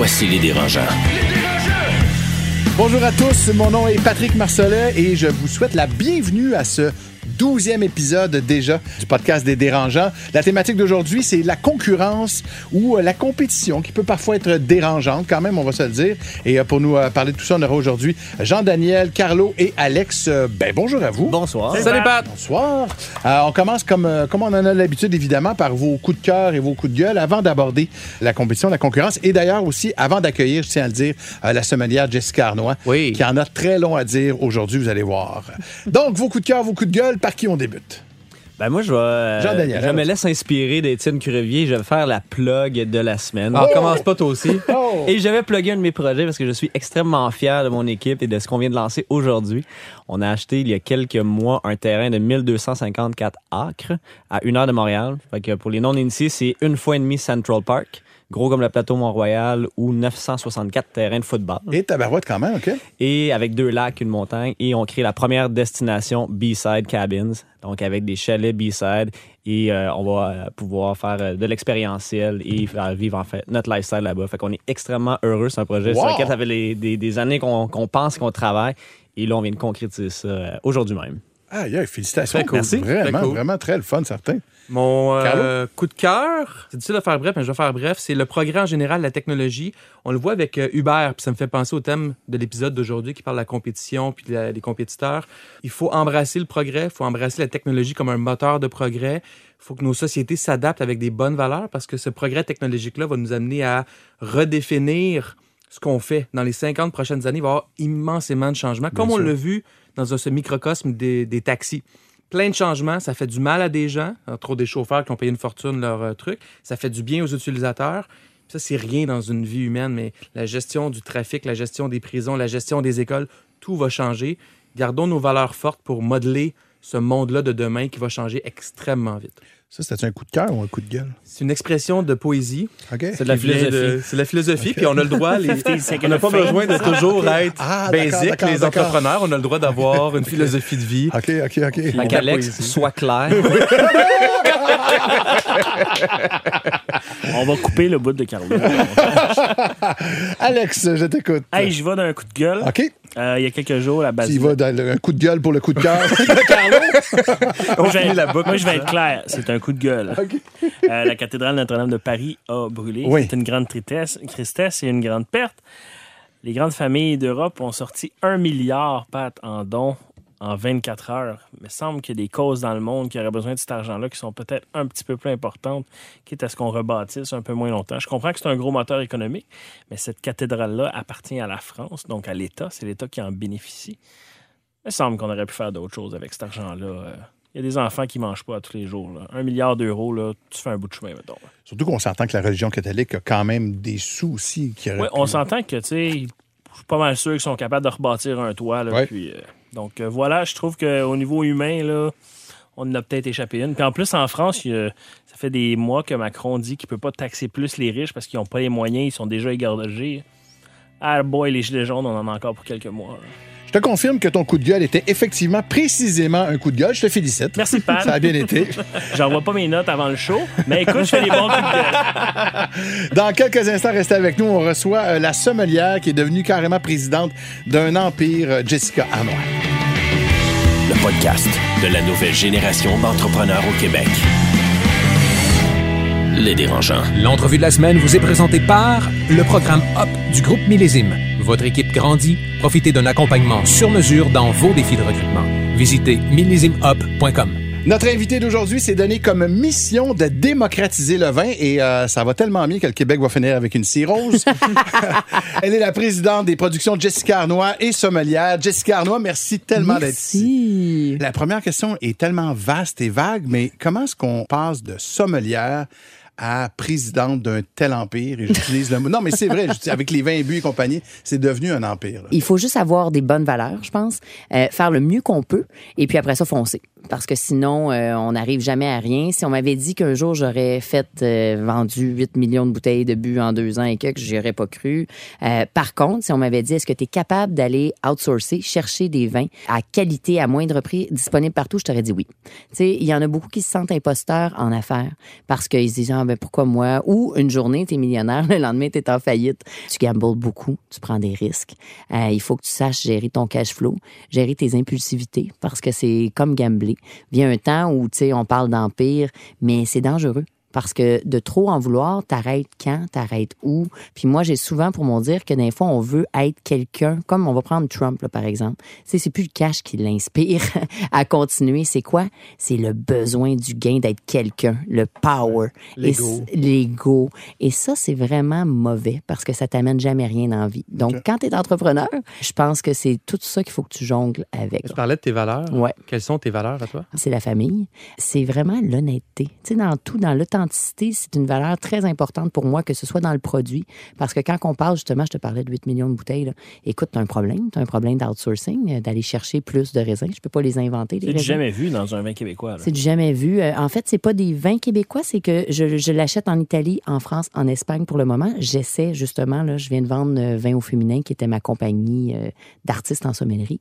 Voici les dérangeants. Bonjour à tous, mon nom est Patrick Marcellet et je vous souhaite la bienvenue à ce douzième épisode déjà du podcast des dérangeants. La thématique d'aujourd'hui, c'est la concurrence ou euh, la compétition qui peut parfois être dérangeante quand même, on va se le dire. Et euh, pour nous euh, parler de tout ça, on aura aujourd'hui Jean-Daniel, Carlo et Alex. Ben bonjour à vous. Bonsoir. Salut, Pat. Bonsoir. Euh, on commence comme, comme on en a l'habitude, évidemment, par vos coups de cœur et vos coups de gueule avant d'aborder la compétition, la concurrence. Et d'ailleurs aussi, avant d'accueillir, je tiens à le dire, la sommelière Jessica Arnois, Oui. qui en a très long à dire aujourd'hui, vous allez voir. Donc, vos coups de cœur, vos coups de gueule, par qui on débute? Ben moi, je vais. euh, je me laisse inspirer d'Étienne Crevier. Je vais faire la plug de la semaine. On commence pas toi aussi. Oh! Et je vais plugger un de mes projets parce que je suis extrêmement fier de mon équipe et de ce qu'on vient de lancer aujourd'hui. On a acheté il y a quelques mois un terrain de 1254 acres à une heure de Montréal. Fait que pour les non-initiés, c'est une fois et demie Central Park. Gros comme le plateau Mont-Royal ou 964 terrains de football. Et tabarouette quand même, OK? et avec deux lacs, une montagne, et on crée la première destination B-Side Cabins, donc avec des chalets B-Side, et euh, on va euh, pouvoir faire euh, de l'expérientiel et vivre en fait notre lifestyle là-bas. Fait qu'on est extrêmement heureux, c'est un projet sur lequel ça fait les- des, des années qu'on pense qu'on travaille, et là on vient de concrétiser ça aujourd'hui même. Ah, yeah, félicitations. Cool. Merci. Vraiment, Très cool. vraiment très le fun, certain. Mon euh, coup de cœur, c'est difficile de faire bref, mais je vais faire bref. C'est le progrès en général, la technologie. On le voit avec euh, Uber, puis ça me fait penser au thème de l'épisode d'aujourd'hui qui parle de la compétition puis de des compétiteurs. Il faut embrasser le progrès, il faut embrasser la technologie comme un moteur de progrès. Il faut que nos sociétés s'adaptent avec des bonnes valeurs parce que ce progrès technologique-là va nous amener à redéfinir ce qu'on fait. Dans les 50 prochaines années, il va y avoir immensément de changements, comme on l'a vu dans ce microcosme des, taxis plein de changements. Ça fait du mal à des gens, entre autres des chauffeurs qui ont payé une fortune leur euh, truc. Ça fait du bien aux utilisateurs. Ça, c'est rien dans une vie humaine, mais la gestion du trafic, la gestion des prisons, la gestion des écoles, tout va changer. Gardons nos valeurs fortes pour modeler ce monde-là de demain qui va changer extrêmement vite. Ça, c'était un coup de cœur ou un coup de gueule? C'est une expression de poésie. OK? C'est de la de- philosophie. C'est de la philosophie, puis on a le droit, les- on n'a pas le besoin de toujours être Ah, d'accord, les entrepreneurs. On a le droit d'avoir une philosophie de vie. OK, OK, OK. Fait la qu'Alex soit clair. On va couper le bout de Carlo. Alex, je t'écoute. hey, je vais d'un coup de gueule. OK? Euh, il y a quelques jours, la base. Tu y vas dans le- un coup de gueule pour le coup de cœur de Carlo? Moi, je vais, la boucle moi, je vais être clair. C'est un coup de gueule. Euh, la cathédrale Notre-Dame de Paris a brûlé. Oui. C'est une grande tristesse, tristesse et une grande perte. Les grandes familles d'Europe ont sorti un milliard, Pat, en dons en 24 heures. Il me semble qu'il y a des causes dans le monde qui auraient besoin de cet argent-là qui sont peut-être un petit peu plus importantes, quitte à ce qu'on rebâtisse un peu moins longtemps. Je comprends que c'est un gros moteur économique, mais cette cathédrale-là appartient à la France, donc à l'État. C'est l'État qui en bénéficie. Il me semble qu'on aurait pu faire d'autres choses avec cet argent-là. Euh, Il y a des enfants qui mangent pas tous les jours. là. Un milliard d'euros, là, tu fais un bout de chemin, mettons. Surtout qu'on s'entend que la religion catholique a quand même des sous aussi. Qui pu- on s'entend que, tu sais, je suis pas mal sûr qu'ils sont capables de rebâtir un toit. Là, Ouais. puis, euh, donc, euh, voilà, je trouve qu'au niveau humain, là, on en a peut-être échappé une. Puis en plus, en France, ça fait des mois que Macron dit qu'il peut pas taxer plus les riches parce qu'ils n'ont pas les moyens, ils sont déjà égorgés. Ah, boy, les gilets jaunes, on en a encore pour quelques mois. Je te confirme que ton coup de gueule était effectivement précisément un coup de gueule. Je te félicite. Merci, Pat. Ça a bien été. J'envoie pas mes notes avant le show, mais écoute, je fais des bons coups de gueule. Dans quelques instants, restez avec nous. On reçoit euh, la sommelière qui est devenue carrément présidente d'un empire, euh, Jessica Arnois. Le podcast de la nouvelle génération d'entrepreneurs au Québec. Les dérangeants. L'entrevue de la semaine vous est présentée par le programme HOP du groupe Millésime. Votre équipe grandit, profitez d'un accompagnement sur mesure dans vos défis de recrutement. Visitez millésimehop.com. Notre invité d'aujourd'hui s'est donné comme mission de démocratiser le vin et euh, ça va tellement bien que le Québec va finir avec une cirrhose. Elle est la présidente des productions Jessica Arnois et sommelière. Jessica Arnois, merci tellement d'être ici. La première question est tellement vaste et vague, mais comment est-ce qu'on passe de sommelière à présidente d'un tel empire. Et j'utilise le mot. Non, mais c'est vrai, avec les vins bu et compagnie, c'est devenu un empire. Il faut juste avoir des bonnes valeurs, je pense, euh, faire le mieux qu'on peut, et puis après ça, foncer. Parce que sinon, euh, on n'arrive jamais à rien. Si on m'avait dit qu'un jour j'aurais fait euh, vendu 8 millions de bouteilles de bu en deux ans et que j'y aurais pas cru. Par contre, si on m'avait dit est-ce que tu es capable d'aller outsourcer, chercher des vins à qualité, à moindre prix, disponibles partout, je t'aurais dit oui. Tu sais, il y en a beaucoup qui se sentent imposteurs en affaires parce qu'ils se disent ah, ben pourquoi moi? Ou une journée, tu es millionnaire, le lendemain, tu es en faillite. Tu gambles beaucoup, tu prends des risques. Euh, il faut que tu saches gérer ton cash flow, gérer tes impulsivités parce que c'est comme gambler. Vient un temps où, tu sais, on parle d'empire, mais c'est dangereux. Parce que de trop en vouloir, t'arrêtes quand, t'arrêtes où? Puis moi, j'ai souvent pour mon dire que des fois, on veut être quelqu'un, comme on va prendre Trump, là, par exemple. Tu sais, c'est plus le cash qui l'inspire à continuer. C'est quoi? C'est le besoin du gain d'être quelqu'un, le power. L'ego. Et L'ego. Et ça, c'est vraiment mauvais parce que ça t'amène jamais rien dans la vie. Donc, quand tu es entrepreneur, je pense que c'est tout ça qu'il faut que tu jongles avec. Tu parlais de tes valeurs. Ouais. Quelles sont tes valeurs à toi? c'est la famille. C'est vraiment l'honnêteté. Tu sais, dans tout, dans l'authenticité, c'est une valeur très importante pour moi, que ce soit dans le produit. Parce que quand on parle, justement, je te parlais de 8 millions de bouteilles, là. écoute, tu as un problème. Tu as un problème d'outsourcing, euh, d'aller chercher plus de raisins. Je peux pas les inventer, C'est du jamais vu dans un vin québécois. C'est du jamais vu. Euh, en fait, c'est pas des vins québécois, c'est que je, je l'achète en Italie, en France, en Espagne pour le moment. J'essaie justement, là, je viens de vendre euh, Vin au féminin, qui était ma compagnie d'artistes en sommellerie,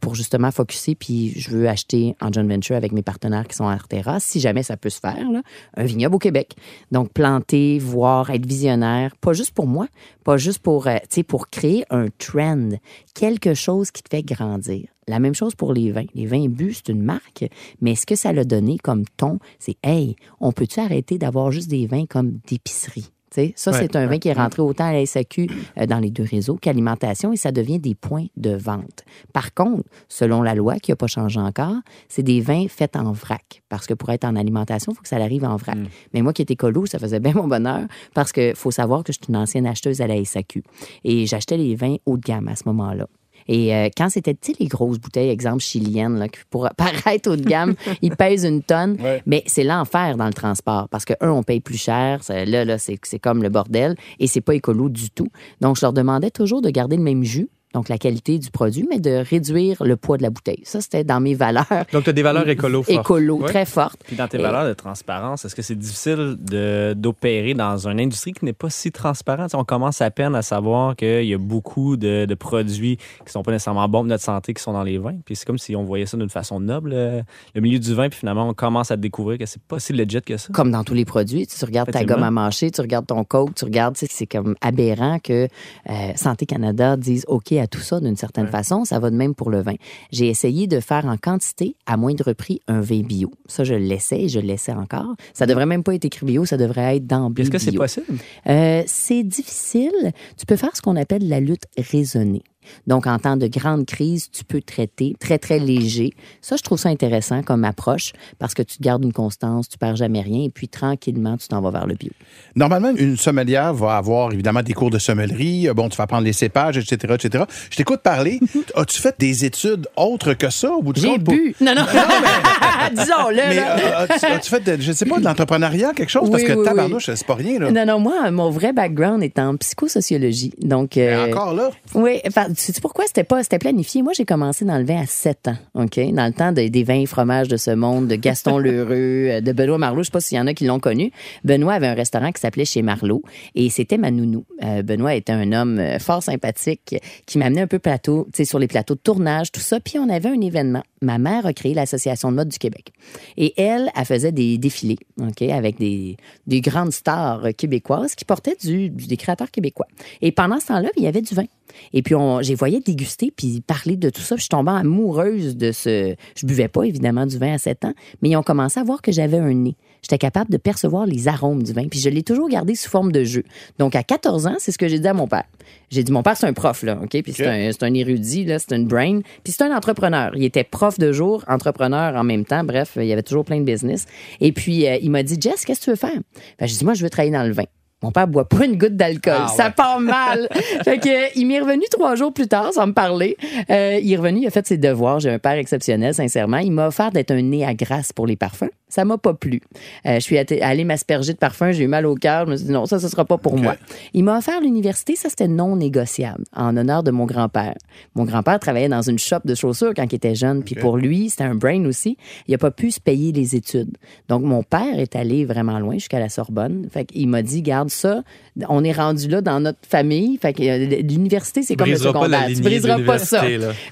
pour justement focuser. Puis je veux acheter en joint venture avec mes partenaires qui sont à Artera, si jamais ça peut se faire, là, un vignoble au Québec. Donc planter, voir, être visionnaire, pas juste pour moi, pas juste pour, euh, pour créer un trend, quelque chose qui te fait grandir. La même chose pour les vins. Les vins bu, c'est une marque, mais ce que ça l'a donné comme ton, c'est hey, on peut-tu arrêter d'avoir juste des vins comme d'épicerie? Ça, Ouais, c'est un vin ouais, qui est rentré autant à la SAQ euh, dans les deux réseaux qu'alimentation et ça devient des points de vente. Par contre, selon la loi qui n'a pas changé encore, c'est des vins faits en vrac. Parce que pour être en alimentation, il faut que ça arrive en vrac. Mais moi qui étais colo, ça faisait bien mon bonheur parce que faut savoir que je suis une ancienne acheteuse à la SAQ. Et j'achetais les vins haut de gamme à ce moment-là. Et euh, quand c'était, tu sais, les grosses bouteilles, exemple chiliennes, là, qui pour paraître haut de gamme, ils pèsent une tonne. Ouais. Mais c'est l'enfer dans le transport parce que, un, on paye plus cher. Ça, Là, là, c'est c'est comme le bordel et c'est pas écolo du tout. Donc, je leur demandais toujours de garder le même jus, donc la qualité du produit, mais de réduire le poids de la bouteille. Ça, c'était dans mes valeurs. Donc, tu as des valeurs écolo fortes. Écolo, très fortes. Puis dans tes Et- valeurs de transparence, est-ce que c'est difficile de- d'opérer dans une industrie qui n'est pas si transparente? On commence à peine à savoir qu'il y a beaucoup de, de produits qui sont pas nécessairement bons pour notre santé qui sont dans les vins. Puis c'est comme si on voyait ça d'une façon noble, euh, le milieu du vin, puis finalement on commence à découvrir que c'est pas si legit que ça. comme dans tous les produits. Tu regardes ta gomme à mâcher, tu regardes ton coke, tu regardes, tu sais, c'est comme aberrant que euh, Santé Canada dise OK à tout ça d'une certaine façon. Ça va de même pour le vin. J'ai essayé de faire en quantité, à moindre prix, un vin bio. Ça, je l'essaie et je l'essaie encore. Ça devrait même pas être écrit bio, ça devrait être dans bio. Est-ce que c'est possible? Euh, c'est difficile. Tu peux faire ce qu'on appelle la lutte raisonnée. Donc, en temps de grande crise, tu peux traiter très, très léger. Ça, je trouve ça intéressant comme approche parce que tu gardes une constance, tu perds jamais rien et puis tranquillement, tu t'en vas vers le bio. Normalement, une sommelière va avoir évidemment des cours de sommellerie. Euh, Bon, tu vas apprendre les cépages, etc., etc. Je t'écoute parler. As-tu fait des études autres que ça au bout du J'ai compte? pour- bu. Non, non. Disons-le. Mais là. euh, as-tu, as-tu fait, de, je sais pas, de l'entrepreneuriat, quelque chose? Oui, Parce que oui, tabarnouche, c'est pas rien, là. Non, non, moi, mon vrai background est en psychosociologie. Donc, Mais euh, encore là? Oui, tu sais pourquoi c'était pas c'était planifié? Moi, j'ai commencé dans le vin à 7 ans, OK, dans le temps de- des vins et fromages de ce monde, de Gaston Lheureux, euh, de Benoît Marlot, je sais pas s'il y en a qui l'ont connu. Benoît avait un restaurant qui s'appelait chez Marlot et c'était ma nounou. Euh, Benoît était un homme euh, fort sympathique qui m'amenait un peu plateau, tu sais sur les plateaux de tournage, tout ça, puis on avait un événement. Ma mère a créé l'association de mode du Québec. Et elle, elle faisait des défilés, OK, avec des, des grandes stars québécoises qui portaient du, du- des créateurs québécois. Et pendant ce temps-là, il y avait du vin. Et puis, on, j'ai voyé déguster puis parler de tout ça. Puis je suis tombée amoureuse de ce. Je buvais pas, évidemment, du vin à 7 ans, mais ils ont commencé à voir que j'avais un nez. J'étais capable de percevoir les arômes du vin. Puis je l'ai toujours gardé sous forme de jeu. Donc, à 14 ans, c'est ce que j'ai dit à mon père. J'ai dit, mon père, c'est un prof, là, OK? Puis c'est, un, un érudit, là, c'est une brain. Puis c'est un entrepreneur. Il était prof de jour, entrepreneur en même temps. Bref, il y avait toujours plein de business. Et puis, euh, il m'a dit, Jess, qu'est-ce que tu veux faire? Ben, j'ai dit, moi, je veux travailler dans le vin. Mon père boit pas une goutte d'alcool. Ah, Ça ouais. part mal. fait que, il m'est revenu trois jours plus tard sans me parler. Euh, il est revenu, il a fait ses devoirs. J'ai un père exceptionnel, sincèrement. Il m'a offert d'être un nez à grâce pour les parfums. Ça m'a pas plu. Euh, je suis allée m'asperger de parfum. J'ai eu mal au cœur. Je me suis dit non, ça, ce sera pas pour moi. Il m'a offert l'université. Ça, c'était non négociable en honneur de mon grand-père. Mon grand-père travaillait dans une shop de chaussures quand il était jeune. Puis pour lui, c'était un brain aussi. Il a pas pu se payer les études. Donc, mon père est allé vraiment loin jusqu'à la Sorbonne. Fait qu'il m'a dit, garde ça. On est rendu là dans notre famille. Fait que euh, l'université, c'est comme le secondaire. Tu briseras pas ça.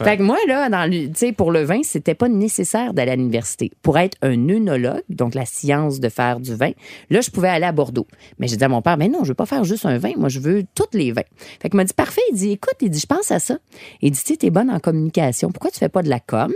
Fait que moi, là, dans le- tu sais, pour le vin, c'était pas nécessaire d'aller à l'université. Pour être un œnologue, donc la science de faire du vin, là, je pouvais aller à Bordeaux. Mais j'ai dit à mon père, mais non, je veux pas faire juste un vin. Moi, je veux tous les vins. Fait qu'il m'a dit, parfait. Il dit, écoute, il dit, je pense à ça. Il dit, tu t'es bonne en communication. Pourquoi tu fais pas de la com?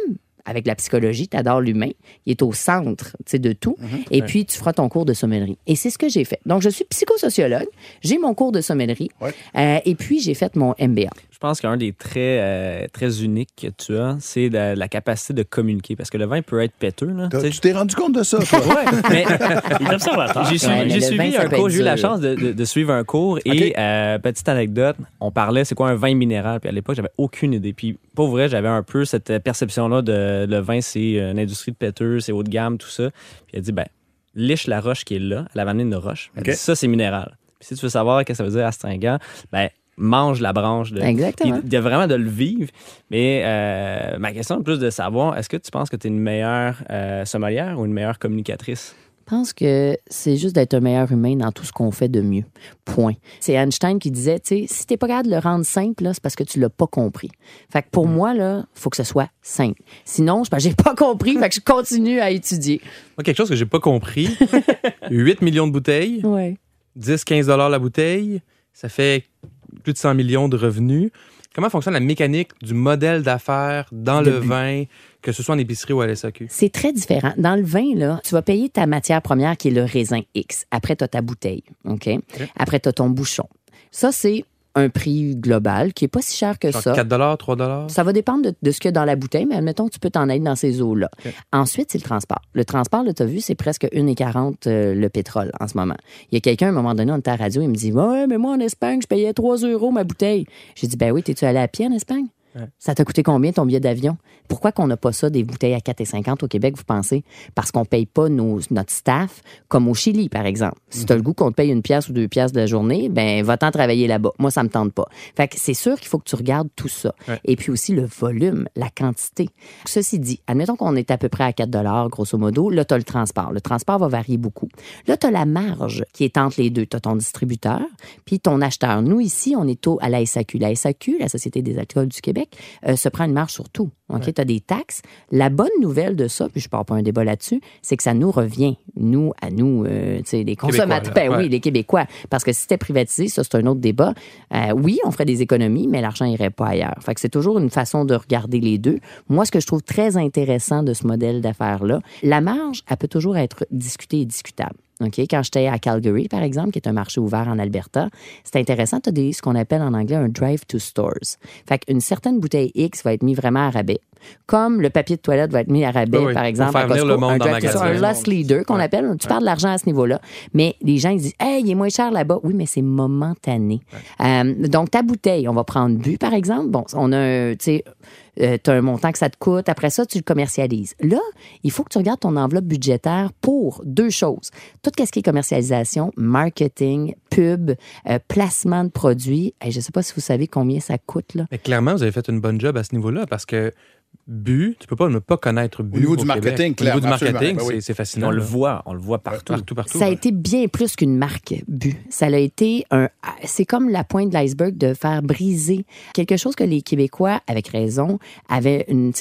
Avec la psychologie, tu adores l'humain. Il est au centre de tout. Et puis, tu feras ton cours de sommellerie. Et c'est ce que j'ai fait. Donc, je suis psychosociologue. J'ai mon cours de sommellerie. Ouais. Euh, et puis, j'ai fait mon MBA. Je pense qu'un des traits euh, très uniques que tu as, c'est la, la capacité de communiquer. Parce que le vin peut être péteux. Là, T'as- tu t'es rendu compte de ça, toi? Ouais, mais Il est observateur. j'ai suivi, Ouais, mais j'ai le suivi vin, ça un cours. J'ai eu la chance de, de- de suivre un cours. Et euh, petite anecdote, on parlait c'est quoi un vin minéral. Puis à l'époque, j'avais aucune idée. Puis pour vrai, j'avais un peu cette perception-là de le vin, c'est une industrie de péteux, c'est haut de gamme, tout ça. Puis elle dit, ben, liche la roche qui est là. Elle avait amené une roche. Elle OK. dit, ça, c'est minéral. Puis si tu veux savoir ce que ça veut dire astringent, ben, mange la branche. De... Exactement. Puis, de vraiment de le vivre. Mais euh, ma question est plus de savoir, est-ce que tu penses que tu es une meilleure euh, sommelière ou une meilleure communicatrice? Je pense que c'est juste d'être un meilleur humain dans tout ce qu'on fait de mieux. Point. C'est Einstein qui disait, tu sais, si t'es pas capable de le rendre simple, là, c'est parce que tu l'as pas compris. Fait que pour moi, là, faut que ce soit simple. Sinon, je j'ai pas compris, fait que je continue à étudier. Moi, quelque chose que j'ai pas compris 8 millions de bouteilles, Ouais. 10-15 dollars la bouteille, ça fait plus de 100 millions de revenus. Comment fonctionne la mécanique du modèle d'affaires dans le vin, que ce soit en épicerie ou à la SAQ? C'est très différent. Dans le vin, là, tu vas payer ta matière première qui est le raisin X. Après, tu as ta bouteille. OK? Après, tu as ton bouchon. Ça, c'est un prix global qui est pas si cher que Genre ça. 4 dollars, 3 dollars? Ça va dépendre de, de ce qu'il y a dans la bouteille, mais admettons que tu peux t'en être dans ces eaux-là. Ensuite, c'est le transport. Le transport, tu as vu, c'est presque 1,40 euh, le pétrole en ce moment. Il y a quelqu'un, à un moment donné, on était à la radio, il me dit Ouais, mais moi, en Espagne, je payais 3 euros ma bouteille. J'ai dit Ben oui, t'es-tu allé à pied en Espagne? Ça t'a coûté combien ton billet d'avion? Pourquoi qu'on n'a pas ça des bouteilles à 4,50 au Québec, vous pensez? Parce qu'on paye pas nos, notre staff comme au Chili, par exemple. Si tu as le goût qu'on te paye une pièce ou deux pièces de la journée, ben va-t'en travailler là-bas. Moi, ça me tente pas. Fait que c'est sûr qu'il faut que tu regardes tout ça. Ouais. Et puis aussi le volume, la quantité. Ceci dit, admettons qu'on est à peu près à 4 grosso modo. Là, tu as le transport. Le transport va varier beaucoup. Là, tu as la marge qui est entre les deux. Tu as ton distributeur puis ton acheteur. Nous, ici, on est au, à la SAQ. La SAQ, la Société des alcools du Québec, euh, se prend une marge sur tout. OK? Tu as des taxes. La bonne nouvelle de ça, puis je ne parle pas un débat là-dessus, c'est que ça nous revient, nous, à nous, euh, les consommateurs. Ben oui, Ouais. les Québécois. Parce que si c'était privatisé, ça, c'est un autre débat. Euh, oui, on ferait des économies, mais l'argent irait pas ailleurs. Fait que c'est toujours une façon de regarder les deux. Moi, ce que je trouve très intéressant de ce modèle d'affaires-là, la marge, elle peut toujours être discutée et discutable. OK? Quand j'étais à Calgary, par exemple, qui est un marché ouvert en Alberta, c'est intéressant. Tu as des, ce qu'on appelle en anglais un drive to stores. Fait qu'une certaine bouteille X va être mise vraiment à rabais. Comme le papier de toilette va être mis à rabais, Oui, oui, par exemple, faire à Costco, le monde un dans magasin. un loss leader qu'on appelle. Tu parles de l'argent à ce niveau-là. Mais les gens ils disent, hey, il est moins cher là-bas. Oui, mais c'est momentané. Euh, donc, ta bouteille, on va prendre bu, par exemple. Bon, on a un, tu sais, euh, un montant que ça te coûte. Après ça, tu le commercialises. Là, il faut que tu regardes ton enveloppe budgétaire pour deux choses. Tout ce qui est commercialisation, marketing, pub, euh, placement de produits. Hey, je sais pas si vous savez combien ça coûte, là. Mais clairement, vous avez fait une bonne job à ce niveau-là parce que Bu, tu peux pas ne pas connaître Bu. Au niveau du Québec. marketing, Au niveau du marketing. Ben oui. c'est- fascinant. on le voit, on le voit partout. Partout, partout. Ça a ouais. été bien plus qu'une marque bu. Ça a été un. C'est comme la pointe de l'iceberg de faire briser quelque chose que les Québécois, avec raison, avaient une,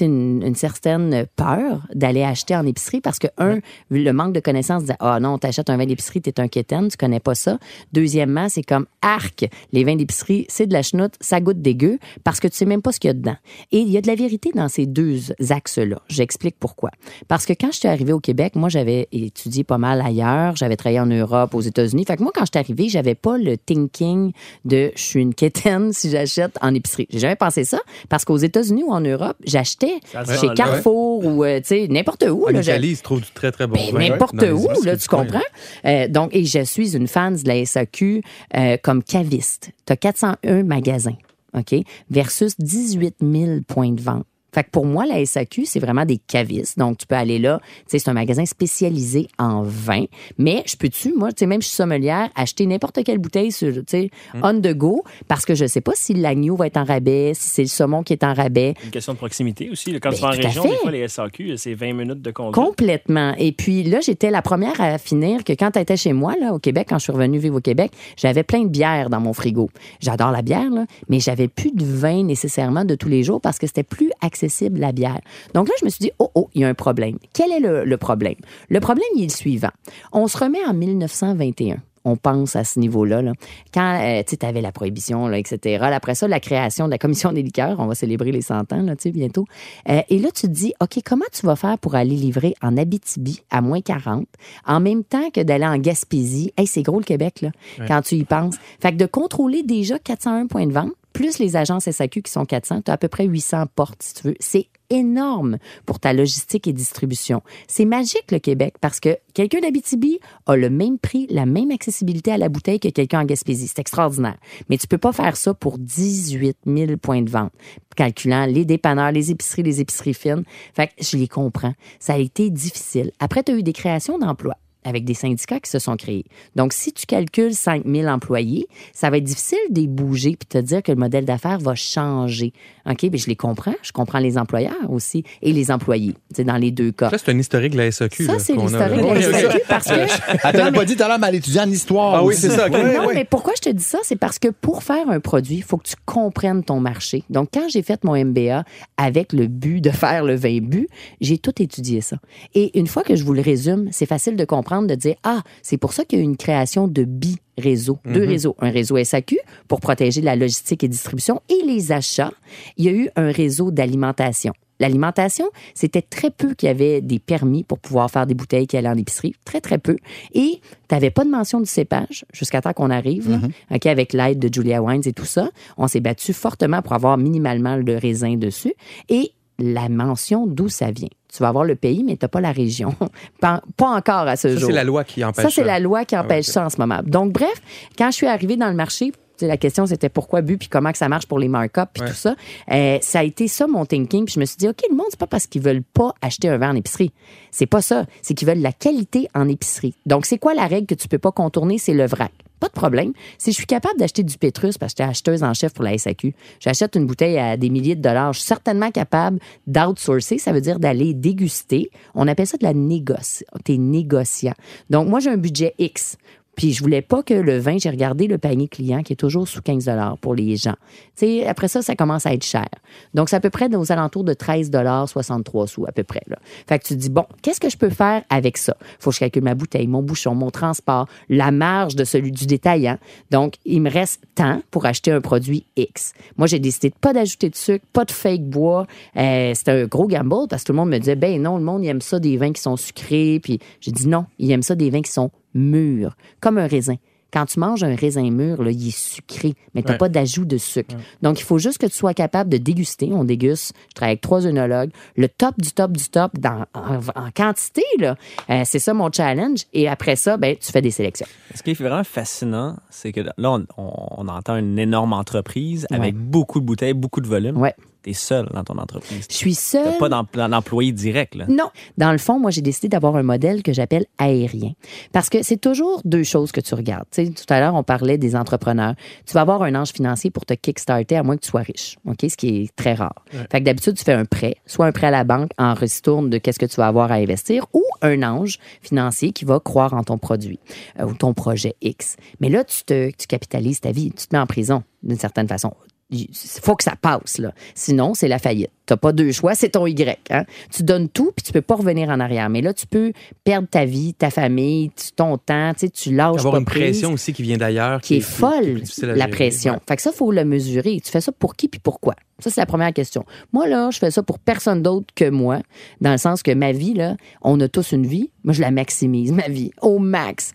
certaine peur d'aller acheter en épicerie parce que, un, le manque de connaissances disait Ah non, t'achètes un vin d'épicerie, t'es un quétaine, tu connais pas ça. Deuxièmement, c'est comme arc. Les vins d'épicerie, c'est de la chenoute, ça goûte dégueu parce que tu sais même pas ce qu'il y a dedans. Et il y a de la vérité dans ces ces deux axes-là. J'explique pourquoi. Parce que quand je suis arrivée au Québec, moi, j'avais étudié pas mal ailleurs. J'avais travaillé en Europe, aux États-Unis. Fait que moi, quand je suis arrivée, j'avais pas le thinking de je suis une quétaine si j'achète en épicerie. J'ai jamais pensé ça parce qu'aux États-Unis ou en Europe, j'achetais chez là. Carrefour ou, euh, tu sais, n'importe où. En là, j'ai- Italie, il se trouve du très, très bon ben, vin. n'importe où, là, tu comprends? Euh, donc, et je suis une fan de la SAQ euh, comme caviste. Tu as 401 magasins, OK? Versus 18 000 points de vente. Fait que pour moi, la SAQ, c'est vraiment des cavistes. Donc, tu peux aller là. Tu sais, c'est un magasin spécialisé en vin. Mais je peux-tu, moi, tu sais, même je suis sommelière, acheter n'importe quelle bouteille sur, tu sais, on the go? Parce que je sais pas si l'agneau va être en rabais, si c'est le saumon qui est en rabais. Une question de proximité aussi. Quand Ben, tu vas en région, des fois, les SAQ, c'est 20 minutes de conduite. Complètement. Et puis là, j'étais la première à finir que quand tu étais chez moi, là, au Québec, quand je suis revenue vivre au Québec, j'avais plein de bières dans mon frigo. J'adore la bière, là, mais j'avais plus de vin nécessairement de tous les jours parce que c'était plus accessible la bière. Donc là, je me suis dit, oh, oh, il y a un problème. Quel est le, le problème? Le problème, il est le suivant. On se remet en 1921 on pense à ce niveau-là. Là. Quand euh, tu avais la prohibition, là, etc. Après ça, la création de la commission des liqueurs, on va célébrer les 100 ans là, bientôt. Euh, et là, tu te dis, OK, comment tu vas faire pour aller livrer en Abitibi à moins 40 en même temps que d'aller en Gaspésie? Hey, c'est gros le Québec, là, quand tu y penses. Fait que de contrôler déjà 401 points de vente, plus les agences SAQ qui sont 400, tu as à peu près 800 portes, si tu veux. C'est énorme pour ta logistique et distribution. C'est magique, le Québec, parce que quelqu'un d'Abitibi a le même prix, la même accessibilité à la bouteille que quelqu'un en Gaspésie. C'est extraordinaire. Mais tu peux pas faire ça pour 18 000 points de vente, calculant les dépanneurs, les épiceries, les épiceries fines. Fait que je les comprends. Ça a été difficile. Après, tu as eu des créations d'emplois avec des syndicats qui se sont créés. Donc, si tu calcules 5 000 employés, ça va être difficile de les bouger puis te dire que le modèle d'affaires va changer. OK? Mais je les comprends. Je comprends les employeurs aussi et les employés. C'est dans les deux cas. Ça, c'est un historique de la SAQ. Ça, c'est l'historique de la. SAQ parce que... T'avait pas dit tout à l'heure, mais elle étudie en histoire. Ah oui, c'est ça, non, mais pourquoi je te dis ça? C'est parce que pour faire un produit, il faut que tu comprennes ton marché. Donc, quand j'ai fait mon MBA avec le but de faire le vin but, j'ai tout étudié ça. Et une fois que je vous le résume, c'est facile de comprendre, de dire, ah, c'est pour ça qu'il y a eu une création de bi réseaux, deux réseaux. Un réseau SAQ pour protéger la logistique et distribution et les achats. Il y a eu un réseau d'alimentation. L'alimentation, c'était très peu qu'il y avait des permis pour pouvoir faire des bouteilles qui allaient en épicerie. Très, très peu. Et tu n'avais pas de mention du cépage jusqu'à temps qu'on arrive, OK, avec l'aide de Julia Wines et tout ça. On s'est battu fortement pour avoir minimalement le raisin dessus. Et la mention d'où ça vient. Tu vas avoir le pays, mais tu n'as pas la région. pas, pas encore à ce Ça, jour. c'est la loi qui empêche Ça, c'est la loi qui empêche Ah, ok. ça en ce moment. Donc, bref, quand je suis arrivée dans le marché, la question c'était pourquoi bu puis comment que ça marche pour les markups puis Ouais. tout ça. Euh, ça a été ça mon thinking. Puis je me suis dit ok le monde c'est pas parce qu'ils veulent pas acheter un verre en épicerie. C'est pas ça. C'est qu'ils veulent la qualité en épicerie. Donc c'est quoi la règle que tu peux pas contourner? C'est le vrac. Pas de problème. Si je suis capable d'acheter du Pétrus parce que j'étais acheteuse en chef pour la SAQ, j'achète une bouteille à des milliers de dollars, je suis certainement capable d'outsourcer. Ça veut dire d'aller déguster. On appelle ça de la négoce. T'es négociant. Donc, moi, j'ai un budget X. Puis je voulais pas que le vin, j'ai regardé le panier client qui est toujours sous 15 dollars pour les gens. Tu sais, après ça, ça commence à être cher. Donc c'est à peu près aux alentours de 13 dollars 63 sous à peu près. Fait que tu dis bon, qu'est-ce que je peux faire avec ça? Faut que je calcule ma bouteille, mon bouchon, mon transport, la marge de celui du détaillant. Donc il me reste temps pour acheter un produit X. Moi j'ai décidé de pas d'ajouter de sucre, pas de fake bois. Euh, c'était un gros gamble parce que tout le monde me disait ben non, le monde il aime ça des vins qui sont sucrés puis j'ai dit non, il aime ça des vins qui sont mûr, comme un raisin. Quand tu manges un raisin mûr, là, il est sucré, mais tu n'as Ouais. pas d'ajout de sucre. Donc, il faut juste que tu sois capable de déguster. On déguste. Je travaille avec trois œnologues. Le top du top du top dans, en, en quantité, là. Euh, c'est ça mon challenge. Et après ça, ben, tu fais des sélections. Ce qui est vraiment fascinant, c'est que là, on, on- on entend une énorme entreprise avec beaucoup de bouteilles, beaucoup de volume. Ouais. T'es seul dans ton entreprise. Je suis seule. T'as pas d'em- d'employé direct, là. Non. Dans le fond, moi, j'ai décidé d'avoir un modèle que j'appelle aérien. Parce que c'est toujours deux choses que tu regardes. Tu sais, tout à l'heure, on parlait des entrepreneurs. Tu vas avoir un ange financier pour te kickstarter à moins que tu sois riche. OK? Ce qui est très rare. Fait que d'habitude, tu fais un prêt, soit un prêt à la banque en ristourne de qu'est-ce que tu vas avoir à investir ou un ange financier qui va croire en ton produit euh, ou ton projet X. Mais là, tu te, tu capitalises ta vie. Tu te mets en prison d'une certaine façon. Il faut que ça passe. Là. Sinon, c'est la faillite. Tu pas deux choix, c'est ton Y. Hein? Tu donnes tout, puis tu peux pas revenir en arrière. Mais là, tu peux perdre ta vie, ta famille, ton temps, tu sais, tu lâches Avoir pas une prise, pression aussi qui vient d'ailleurs. qui est folle, la gérer. pression. Ouais. Fait que ça, faut le mesurer. Tu fais ça pour qui puis pourquoi? Ça, c'est la première question. Moi, là, je fais ça pour personne d'autre que moi, dans le sens que ma vie, là, on a tous une vie. Moi, je la maximise, ma vie, au max.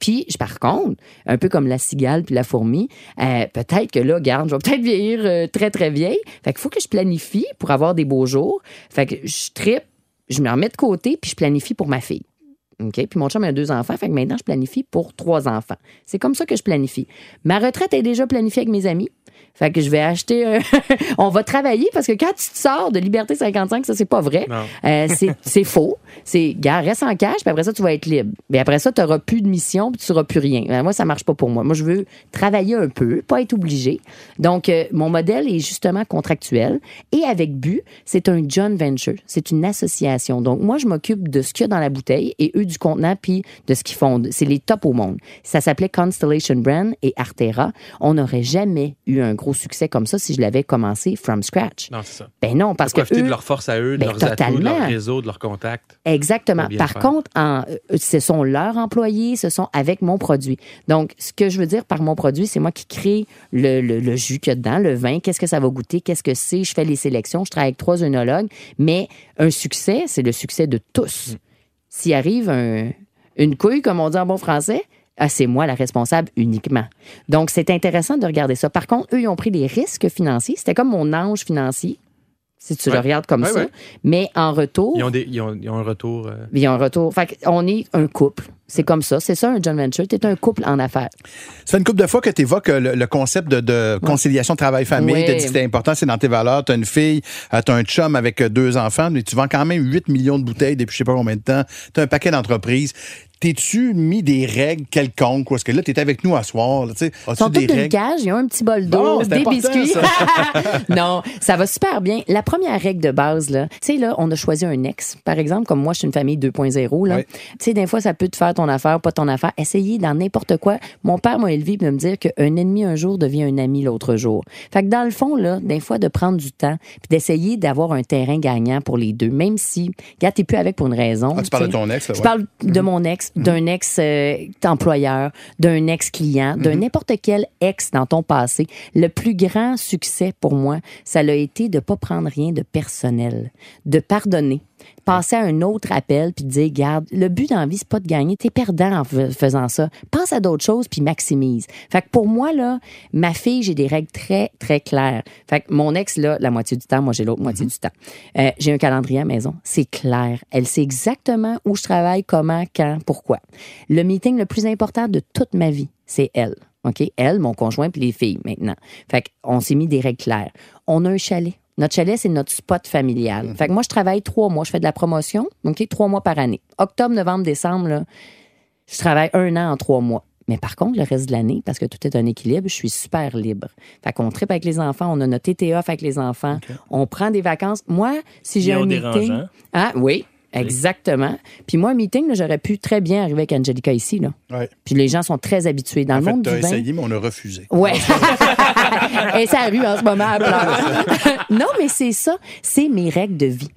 Puis, par contre, un peu comme la cigale puis la fourmi, euh, peut-être que là, garde, je vais peut-être vieillir euh, très, très vieille. Fait qu'il faut que je planifie pour avoir des beaux jours. Fait que je tripe, je me remets de côté, puis je planifie pour ma fille. OK? Puis mon chum a deux enfants, fait que maintenant, je planifie pour trois enfants. C'est comme ça que je planifie. Ma retraite est déjà planifiée avec mes amis. Fait que je vais acheter. un- on va travailler parce que quand tu te sors de Liberté 55, ça, c'est pas vrai. Euh, c'est, faux. C'est, gars, reste en cash, puis après ça, tu vas être libre. Mais après ça, tu n'auras plus de mission, puis tu n'auras plus rien. Euh, moi, ça marche pas pour moi. Moi, je veux travailler un peu, pas être obligé. Donc, euh, mon modèle est justement contractuel. Et avec but, c'est un joint venture. C'est une association. Donc, moi, je m'occupe de ce qu'il y a dans la bouteille et eux du contenant, puis de ce qu'ils font. C'est les tops au monde. Ça s'appelait Constellation Brand et Artera. On n'aurait jamais eu un gros succès comme ça si je l'avais commencé from scratch. Non, c'est ça. Ben non, parce que Profiter eux, de leur force à eux, de Ben, leurs atouts, de leur réseau, de leurs contacts. Exactement. Par faire. contre, en, euh, ce sont leurs employés, ce sont avec mon produit. Donc, ce que je veux dire par mon produit, c'est moi qui crée le, le, le jus qu'il y a dedans, le vin, qu'est-ce que ça va goûter, qu'est-ce que c'est, je fais les sélections, je travaille avec trois œnologues, mais un succès, c'est le succès de tous. Mm. S'il arrive un- une couille, comme on dit en bon français, ah, c'est moi la responsable uniquement. Donc, c'est intéressant de regarder ça. Par contre, eux, ils ont pris des risques financiers. C'était comme mon ange financier, si tu le regardes comme Ouais, ça. ouais. Mais en retour, Ils ont, des, ils ont, ils ont un retour. euh, il y a un retour. Fait on est un couple. C'est comme ça. C'est ça, un joint venture. Tu es un couple en affaires. Ça fait une couple de fois que tu évoques le, le concept de, de conciliation travail-famille. Ouais. Tu as dit que c'était important, c'est dans tes valeurs. Tu as une fille, tu as un chum avec euh, deux enfants, mais tu vends quand même 8 millions de bouteilles depuis je sais pas combien de temps. Tu as un paquet d'entreprises. T'es-tu mis des règles quelconques? Parce que là, tu es avec nous à soir. là. Ils sont des d'une règles? cage. Ils ont un petit bol d'eau, des biscuits. ça. non, ça va super bien. La première règle de base, là, tu sais, là, on a choisi un ex. Par exemple, comme moi, je suis une famille 2.0, là. Ouais. Tu sais, des fois, ça peut te faire ton affaire, pas ton affaire. Essayez dans n'importe quoi. Mon père m'a élevé de me dire qu'un ennemi un jour devient un ami l'autre jour. Fait que dans le fond, là, des fois, de prendre du temps puis d'essayer d'avoir un terrain gagnant pour les deux, même si, regarde, t'es plus avec pour une raison. Ah, tu parles de ton ex, là, Je ouais. parle de mon ex, d'un ex-employeur, d'un ex-client, d'un n'importe quel ex dans ton passé. Le plus grand succès pour moi, ça l'a été de pas prendre rien de personnel, de pardonner, passer à un autre appel puis dire, garde, le but dans la vie, c'est pas de gagner. T'es perdant en fais- faisant ça. Pense à d'autres choses puis maximise. Fait que pour moi, là, ma fille, j'ai des règles très, très claires. Fait que mon ex, là, la moitié du temps, moi, j'ai l'autre moitié du temps. Euh, j'ai un calendrier à la maison. C'est clair. Elle sait exactement où je travaille, comment, quand, pourquoi. Le meeting le plus important de toute ma vie, c'est elle. OK? Elle, mon conjoint, puis les filles, maintenant. Fait qu'on s'est mis des règles claires. On a un chalet. Notre chalet, c'est notre spot familial. Fait que moi, je travaille trois mois. Je fais de la promotion, OK? Trois mois par année. Octobre, novembre, décembre, là, je travaille un an en trois mois. Mais par contre, le reste de l'année, parce que tout est un équilibre, je suis super libre. Fait qu'on tripe avec les enfants, on a notre off avec les enfants, on prend des vacances. Moi, si j'ai un meeting... Ah oui, exactement. Puis moi, un meeting, j'aurais pu très bien arriver avec Angelica ici. Là. Ouais. Puis les gens sont très habitués. Dans En le fait, monde tu as du vin... essayé, mais on a refusé. Ouais. Et ça rue en ce moment, pleure. non, mais c'est ça. C'est mes règles de vie.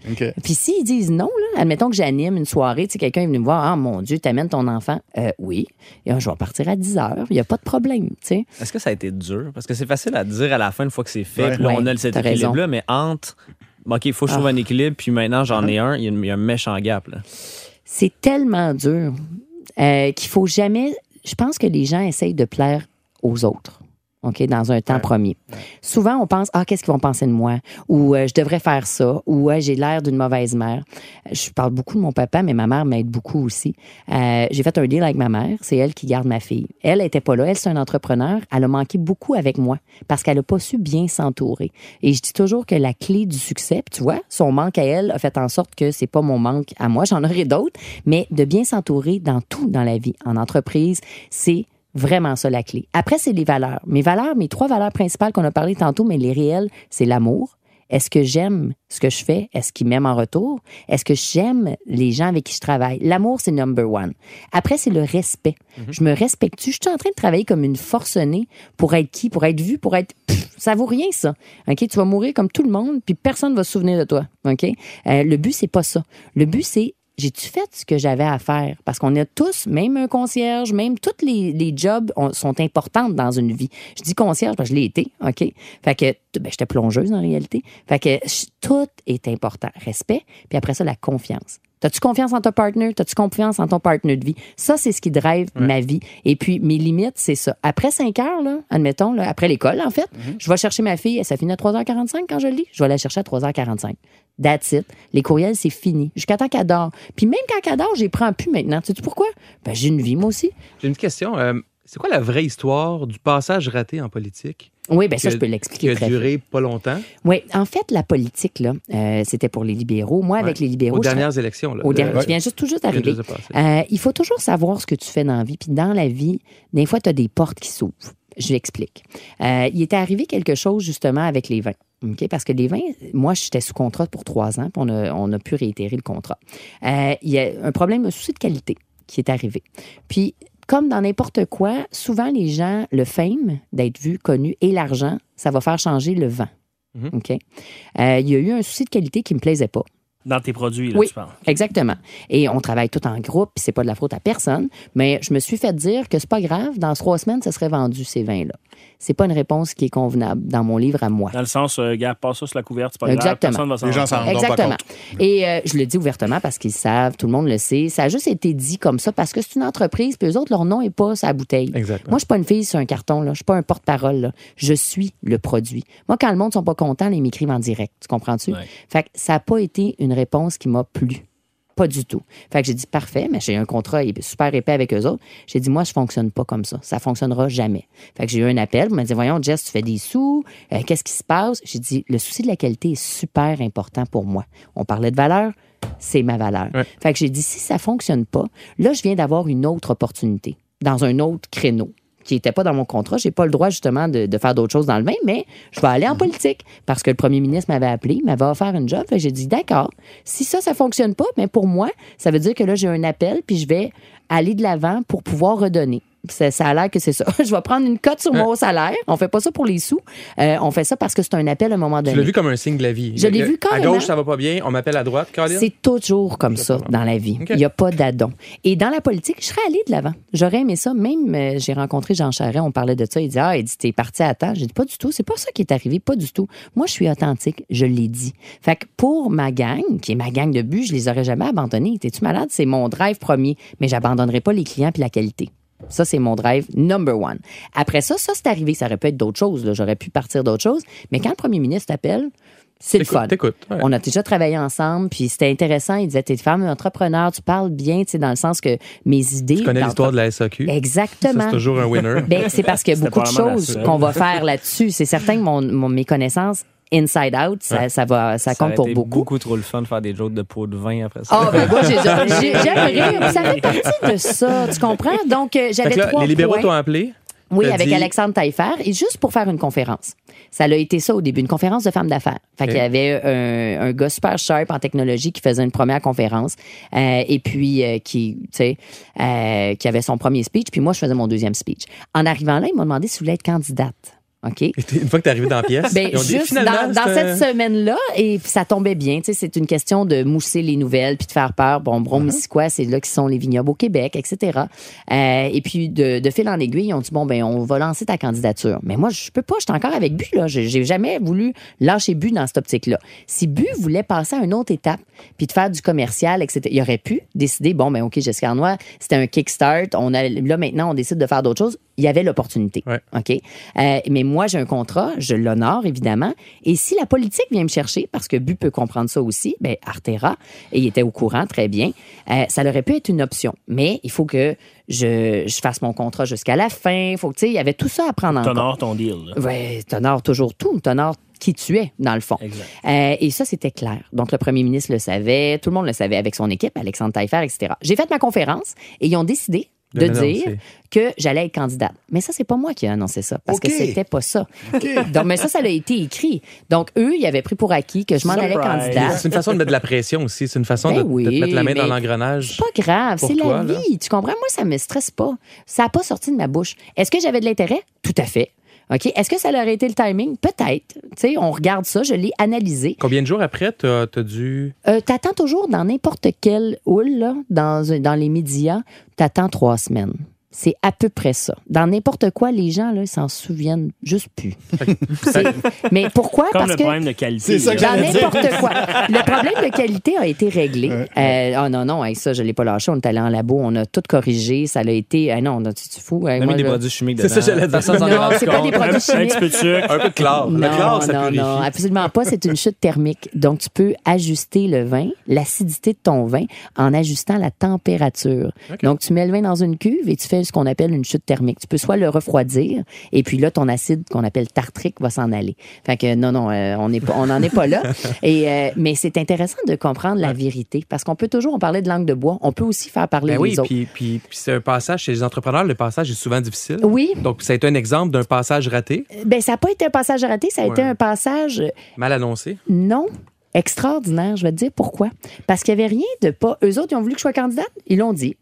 Puis s'ils disent non, là, admettons que j'anime une soirée, tu sais, quelqu'un est venu me voir, ah mon Dieu, t'amènes ton enfant. Euh, oui. Et je vais partir à 10 heures. Il n'y a pas de problème, tu sais. Est-ce que ça a été dur? Parce que c'est facile à dire à la fin, une fois que c'est fait. Ouais. Puis là, on a cet équilibre-là, mais entre. OK, il faut que je trouve Ah. un équilibre, puis maintenant j'en ai un, il y, a une- il y a un méchant gap. Là. C'est tellement dur euh, qu'il faut jamais. Je pense que les gens essayent de plaire aux autres. OK, dans un temps Ouais. premier. Souvent, on pense, ah, qu'est-ce qu'ils vont penser de moi? Ou euh, je devrais faire ça. Ou ouais, j'ai l'air d'une mauvaise mère. Je parle beaucoup de mon papa, mais ma mère m'aide beaucoup aussi. Euh, j'ai fait un deal avec ma mère. C'est elle qui garde ma fille. Elle était pas là. Elle, c'est un entrepreneur. Elle a manqué beaucoup avec moi parce qu'elle a pas su bien s'entourer. Et je dis toujours que la clé du succès, tu vois, son manque à elle a fait en sorte que c'est pas mon manque à moi. J'en aurai d'autres. Mais de bien s'entourer dans tout dans la vie, en entreprise, c'est Vraiment ça la clé. Après, c'est les valeurs. Mes valeurs, mes trois valeurs principales qu'on a parlé tantôt, mais les réelles, c'est l'amour, Est-ce que j'aime ce que je fais? Est-ce qu'ils m'aiment en retour? Est-ce que j'aime les gens avec qui je travaille? L'amour, c'est number one. Après, c'est le respect. Je me respecte-tu? Je suis en train de travailler comme une forcenée pour être qui? Pour être vu? Pour être... Pff, ça vaut rien, ça. OK? Tu vas mourir comme tout le monde, puis personne va se souvenir de toi. OK? Euh, le but, c'est pas ça. Le but, c'est j'ai-tu fait ce que j'avais à faire? Parce qu'on a tous, même un concierge, même tous les, jobs ont- sont importants dans une vie. Je dis concierge parce que je l'ai été, OK? Fait que, ben, j'étais plongeuse en réalité. Fait que tout est important. Respect, puis après ça, la confiance. T'as-tu confiance en ton partner? T'as-tu confiance en ton partenaire de vie? Ça, c'est ce qui drive ma vie. Et puis, mes limites, c'est ça. Après 5 heures, là, admettons, là, après l'école, en fait, je vais chercher ma fille. Ça finit à 3h45 quand je le lis? Je vais la chercher à 3h45. That's it. Les courriels, c'est fini. Jusqu'à temps qu'elle dort. Puis même quand elle dort, je les prends plus maintenant. Tu sais pourquoi? Ben, j'ai une vie, moi aussi. J'ai une question. euh, c'est quoi la vraie histoire du passage raté en politique? Oui, ben ça, je peux l'expliquer qui a très duré pas longtemps? Oui, en fait, la politique, là, euh, c'était pour les libéraux. Moi, avec Ouais. les libéraux, aux je dernières élections. Là, Au de- dernier, qui vient juste tout juste d'arriver. Euh, il faut toujours savoir ce que tu fais dans la vie. Puis dans la vie, des fois, tu as des portes qui s'ouvrent. Je l'explique. Euh, il était arrivé quelque chose justement avec les vins. OK? Parce que les vins, moi, j'étais sous contrat pour trois ans, puis on a, on a pu réitérer le contrat. Euh, il y a un problème, un souci de qualité qui est arrivé. Puis, comme dans n'importe quoi, souvent les gens, le fame d'être vu, connu et l'argent, ça va faire changer le vent. Mhm. OK? Euh, il y a eu un souci de qualité qui me plaisait pas. Dans tes produits, là, Oui. tu parles. Exactement. Et on travaille tout en groupe, puis c'est pas de la faute à personne. Mais je me suis fait dire que c'est pas grave, dans trois semaines, ça serait vendu, ces vins-là. C'est pas une réponse qui est convenable dans mon livre à moi. Dans le sens, euh, gars, passe ça sur la couverte, c'est pas Exactement. grave, personne va s'en Les gens rendre s'en compte. rendent pas Exactement. compte. Et euh, je le dis ouvertement parce qu'ils savent, tout le monde le sait. Ça a juste été dit comme ça parce que c'est une entreprise, puis eux autres, leur nom est pas sa bouteille. Exactement. Moi, je suis pas une fille sur un carton, là. Je suis pas un porte-parole, là. Je suis le produit. Moi, quand le monde sont pas contents, ils m'écrivent en direct. Tu comprends-tu? Ouais. Fait que ça a pas été une réponse qui m'a plu. Pas du tout. Fait que j'ai dit parfait, mais j'ai un contrat super épais avec eux autres. J'ai dit moi je fonctionne pas comme ça. Ça fonctionnera jamais. Fait que j'ai eu un appel, on m'a dit voyons Jess, tu fais des sous, Euh, qu'est-ce qui se passe? J'ai dit le souci de la qualité est super important pour moi. On parlait de valeur, c'est ma valeur. Ouais. Fait que j'ai dit si ça fonctionne pas, là je viens d'avoir une autre opportunité dans un autre créneau qui n'était pas dans mon contrat. J'ai pas le droit justement de, faire d'autres choses dans le même, mais je vais aller en politique parce que le premier ministre m'avait appelé, m'avait offert une job. J'ai dit d'accord. Si ça, ça fonctionne pas, mais pour moi, ça veut dire que là j'ai un appel puis je vais aller de l'avant pour pouvoir redonner. Ça, ça a l'air que c'est ça. je vais prendre une cote sur mon salaire. On fait pas ça pour les sous. Euh, on fait ça parce que c'est un appel à un moment Tu donné. l'as vu comme un signe de la vie. Je l'ai vu À carrément. gauche, ça va pas bien, on m'appelle à droite. C'est toujours comme ça dans la vie. Il n'y a pas d'adon. Et dans la politique, je serais allée de l'avant. J'aurais aimé ça. Même, euh, j'ai rencontré Jean Charest, on parlait de ça. Il dit, ah, il dit, t'es parti à temps. J'ai dit, pas du tout. C'est pas ça qui est arrivé. Pas du tout. Moi, je suis authentique. Je l'ai dit. Fait que pour ma gang, qui est ma gang de but, je les aurais jamais abandonnés. T'es-tu malade? C'est mon drive premier. Mais j'abandonnerai pas les clients puis la qualité. Ça, c'est mon drive number one. Après ça, ça, c'est arrivé. Ça aurait pu être d'autres choses. là. J'aurais pu partir d'autres choses. Mais quand le premier ministre t'appelle, c'est le fun. t'écoutes, ouais. On a déjà travaillé ensemble, puis c'était intéressant. Il disait, t'es une femme entrepreneur, tu parles bien, tu sais, dans le sens que mes idées... Tu connais l'histoire de la SAQ. Ça, Exactement. c'est toujours un winner. Ben, c'est parce qu'il y a beaucoup de probablement la choses seule. qu'on va faire là-dessus. C'est certain que mon, mon- mes connaissances inside out, ça, ça va, ça Ça compte pour été beaucoup. beaucoup trop le fun de faire des jokes de pot de vin après ça. Ah, ben moi, j'ai- j'ai- j'aimerais. Ça fait partie de ça, tu comprends? Donc, euh, j'avais trois les libéraux t'ont appelé. Oui, avec dit- Alexandre Taillefer, et juste pour faire une conférence. Ça a été ça au début, une conférence de femmes d'affaires. Fait qu'il y avait un, un gars super sharp en technologie qui faisait une première conférence, euh, et puis euh, qui, tu sais, euh, qui avait son premier speech, puis moi, je faisais mon deuxième speech. En arrivant là, ils m'ont demandé si je voulais être candidate. OK? Et Une fois que t'es arrivé dans la pièce, Ben, ils ont dit, juste dans, c'est cette semaine-là, et puis ça tombait bien. Tu sais, c'est une question de mousser les nouvelles puis de faire peur. Bon, Uh-huh. Brome-Missisquoi, c'est là qui sont les vignobles au Québec, etc. Euh, et puis, de, de fil en aiguille, ils ont dit, bon, ben, on va lancer ta candidature. Mais moi, je peux pas, je suis encore avec Bu, là. J'ai j'ai jamais voulu lâcher Bu dans cette optique-là. Si Bu voulait passer à une autre étape, puis de faire du commercial, etc., il aurait pu décider, bon, ben, OK, Jessica Arnois, c'était un kickstart. On a, là, maintenant, on décide de faire d'autres choses. Il y avait l'opportunité. Ouais. OK? Euh, mais moi, j'ai un contrat, je l'honore, évidemment. Et si la politique vient me chercher, parce que Bu peut comprendre ça aussi, ben, Artera, et il était au courant très bien, euh, ça aurait pu être une option. Mais il faut que je, je fasse mon contrat jusqu'à la fin. Il faut que, il y avait tout ça à prendre en compte. T'honores ton deal. Ouais, t'honores toujours tout. T'honores qui tu es, dans le fond. Euh, et ça, c'était clair. Donc, le premier ministre le savait, tout le monde le savait avec son équipe, Alexandre Taillefer, etc. J'ai fait ma conférence et ils ont décidé de De dire que j'allais être candidate. Mais ça, c'est pas moi qui ai annoncé ça, parce que c'était pas ça. Donc, mais ça, ça a été écrit. Donc, eux, ils avaient pris pour acquis que je m'en allais candidate. C'est une façon de mettre de la pression aussi. C'est une façon Ben de, de oui, te mettre la main dans l'engrenage. C'est pas grave, c'est la là? vie. Tu comprends? Moi, ça me stresse pas. Ça n'a pas sorti de ma bouche. Est-ce que j'avais de l'intérêt? Tout à fait. OK? Est-ce que ça aurait été le timing? Peut-être. Tu sais, on regarde ça, je l'ai analysé. Combien de jours après, tu as, dû? Euh, t'attends toujours dans n'importe quelle houle, là, dans, dans les médias, t'attends trois semaines. C'est à peu près ça. Dans n'importe quoi, les gens, là, ils s'en souviennent juste plus. C'est- Mais pourquoi? Comme Parce le que problème de qualité. C'est ça que dans n'importe quoi. Le problème de qualité a été réglé. Euh, oh non, non, hey, ça, je l'ai pas lâché. On est allé en labo, on a tout corrigé. Ça l'a été. ah non, tu tu fous? Hey, On a moi, mis des là- produits chimiques C'est dedans. ça, j'allais dire. Non, c'est pas des produits Un chimiques. petit peu de sucre. Un peu de clair. le Non, clair, ça non, purifie. non, absolument pas. C'est une chute thermique. Donc, tu peux ajuster le vin, l'acidité de ton vin, en ajustant la température. Donc, tu mets le vin dans une cuve et tu fais ce qu'on appelle une chute thermique. Tu peux soit le refroidir, et puis là, ton acide qu'on appelle tartrique va s'en aller. Fait que non, non, euh, on on n'en est pas là. Et euh, mais c'est intéressant de comprendre la vérité parce qu'on peut toujours, on parlait de langue de bois, on peut aussi faire parler Ben oui, les autres. puis, puis, puis c'est un passage chez les entrepreneurs, le passage est souvent difficile. Oui. Donc, ça a été un exemple d'un passage raté, Ben, ça n'a pas été un passage raté, ça a été un passage mal annoncé. Non. Extraordinaire. Je vais te dire pourquoi. Parce qu'il n'y avait rien de pas. Eux autres, ils ont voulu que je sois candidate. Ils l'ont dit.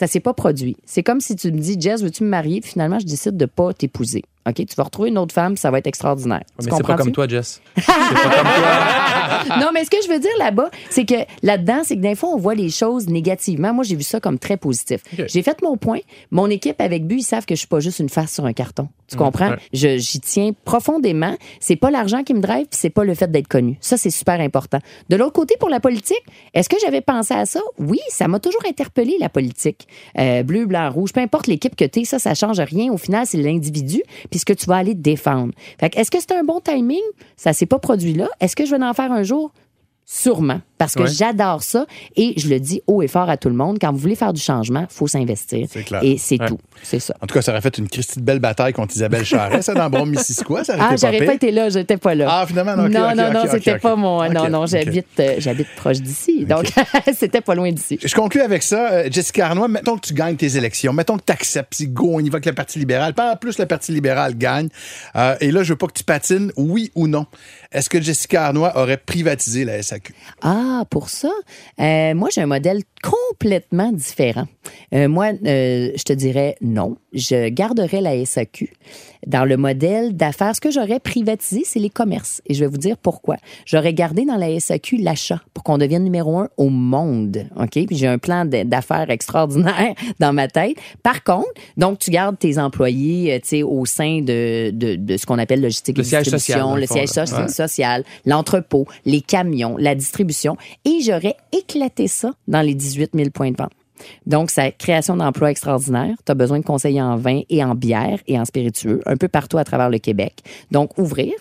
Ça s'est pas produit. C'est comme si tu me dis, Jess, veux-tu me marier? Finalement, je décide de pas t'épouser. OK? Tu vas retrouver une autre femme, ça va être extraordinaire. Tu Mais c'est pas comme toi, Jess. non, mais ce que je veux dire là-bas, c'est que là-dedans, c'est que des fois, on voit les choses négativement. Moi, j'ai vu ça comme très positif. J'ai fait mon point. Mon équipe avec but, ils savent que je suis pas juste une face sur un carton. Tu comprends? ouais. J'y tiens profondément. C'est pas l'argent qui me drive, c'est pas le fait d'être connu. Ça, c'est super important. De l'autre côté, pour la politique, est-ce que j'avais pensé à ça? Oui, ça m'a toujours interpellé, la politique. Euh, bleu, blanc, rouge, peu importe l'équipe que tu es, ça, ça change rien. Au final, c'est l'individu, puis ce que tu vas aller défendre. Fait est-ce que c'est un bon timing? Ça s'est pas produit là. Est-ce que je vais en faire un jour? Sûrement, parce que Ouais. j'adore ça et je le dis haut et fort à tout le monde. Quand vous voulez faire du changement, faut s'investir. C'est clair. Et c'est Ouais. tout. C'est ça. En tout cas, ça aurait fait une Christie de belle bataille contre Isabelle Charret, ça, dans Bon Missisquoi. Ça Ah, j'aurais pas été là, j'étais pas là. Ah, finalement, non, ok, non, non, ok, non, c'était pas mon. Non, non, j'habite, euh, j'habite proche d'ici, donc c'était pas loin d'ici. Je conclue avec ça. Euh, Jessica Arnois, mettons que tu gagnes tes élections. Mettons que tu acceptes, puis go, on y va avec le Parti libéral. Pas en plus, le Parti libéral gagne. Euh, et là, je veux pas que tu patines, oui ou non. Est-ce que Jessica Arnois aurait privatisé la SAQ? Ah, pour ça, euh, moi, j'ai un modèle complètement différent. Euh, moi, euh, je te dirais non. Je garderais la SAQ. Dans le modèle d'affaires, ce que j'aurais privatisé, c'est les commerces. Et je vais vous dire pourquoi. J'aurais gardé dans la SAQ l'achat pour qu'on devienne numéro un au monde. OK? Puis j'ai un plan d'affaires extraordinaire dans ma tête. Par contre, donc, tu gardes tes employés, euh, tu sais, au sein de, de, de ce qu'on appelle logistique Le et siège distribution, social, le fond, siège Ouais. social, l'entrepôt, les camions, la distribution. Et j'aurais éclaté ça dans les 18 000 points de vente. Donc, c'est création d'emplois extraordinaire. Tu as besoin de conseillers en vin et en bière et en spiritueux, un peu partout à travers le Québec. Donc, ouvrir.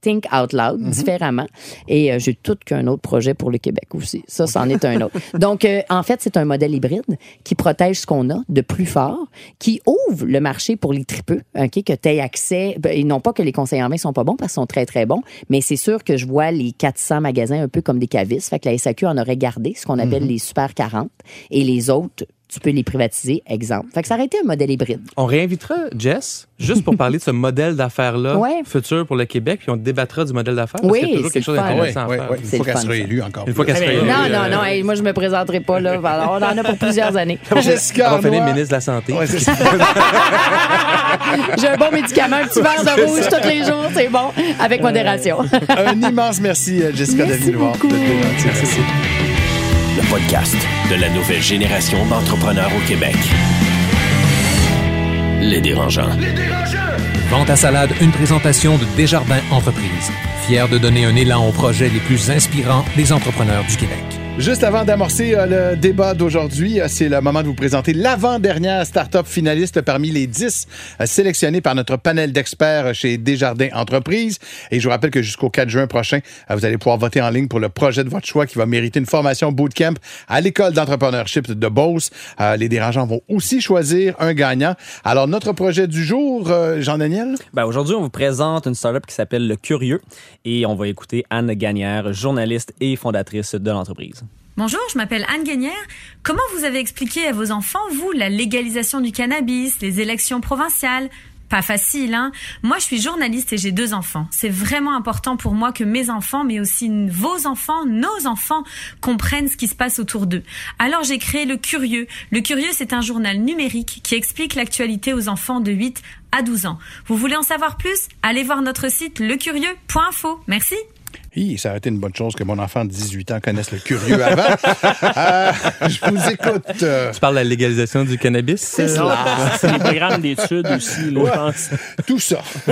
Think out loud, différemment. Et euh, j'ai tout qu'un autre projet pour le Québec aussi. Ça, c'en est un autre. Donc, euh, en fait, c'est un modèle hybride qui protège ce qu'on a de plus fort, qui ouvre le marché pour les tripeux, OK, que tu aies accès. ben, Et non pas que les conseillers en vin sont pas bons, parce qu'ils sont très, très bons, mais c'est sûr que je vois les 400 magasins un peu comme des cavistes. Fait que la SAQ en aurait gardé, ce qu'on appelle les Super 40. Et les autres, tu peux les privatiser, exemple. Fait que ça aurait été un modèle hybride. On réinvitera Jess juste pour parler de ce modèle d'affaires-là Ouais. futur pour le Québec, puis on débattra du modèle d'affaires. Oui, a toujours c'est quelque chose d'intéressant à oui, faire. oui. Une C'est fois le qu'elle ça. élue encore. Une fois qu'elle sera Hey, élue. Non, euh, non, non, hey, moi, je me présenterai pas, là. Alors, on en a pour plusieurs années. Jessica Elle va finir ministre de la Santé. Ouais, c'est ça. J'ai un bon médicament, un petit verre de rouge tous les jours, c'est bon, avec modération. Un immense merci, euh, Jessica, d'être Merci venue nous voir. beaucoup. Le podcast de la nouvelle génération d'entrepreneurs au Québec. Les dérangeants. Vente à salade, une présentation de Desjardins Entreprises. Fier de donner un élan aux projets les plus inspirants des entrepreneurs du Québec. Juste avant d'amorcer euh, le débat d'aujourd'hui, euh, c'est le moment de vous présenter l'avant-dernière start-up finaliste parmi les 10 euh, sélectionnés par notre panel d'experts chez Desjardins Entreprises. Et je vous rappelle que jusqu'au 4 juin prochain, vous allez pouvoir voter en ligne pour le projet de votre choix qui va mériter une formation bootcamp à l'école d'entrepreneurship de Beauce. Les dérangeants vont aussi choisir un gagnant. Alors, notre projet du jour, Jean-Daniel? Ben, aujourd'hui, on vous présente une startup qui s'appelle Le Curieux et on va écouter Anne Gagnère, journaliste et fondatrice de l'entreprise. Bonjour, je m'appelle Anne Guénière. Comment vous avez expliqué à vos enfants, vous, la légalisation du cannabis, les élections provinciales? Pas facile, hein. Moi, je suis journaliste et j'ai deux enfants. C'est vraiment important pour moi que mes enfants, mais aussi vos enfants, nos enfants, comprennent ce qui se passe autour d'eux. Alors, j'ai créé Le Curieux. Le Curieux, c'est un journal numérique qui explique l'actualité aux enfants de 8 à 12 ans. Vous voulez en savoir plus? Allez voir notre site lecurieux.info. Merci. Hi, ça aurait été une bonne chose que mon enfant de 18 ans connaisse le curieux avant. Euh, je vous écoute. euh, Tu parles de la légalisation du cannabis? C'est cela. C'est les programmes d'études aussi, là, Ouais. je pense. Tout ça.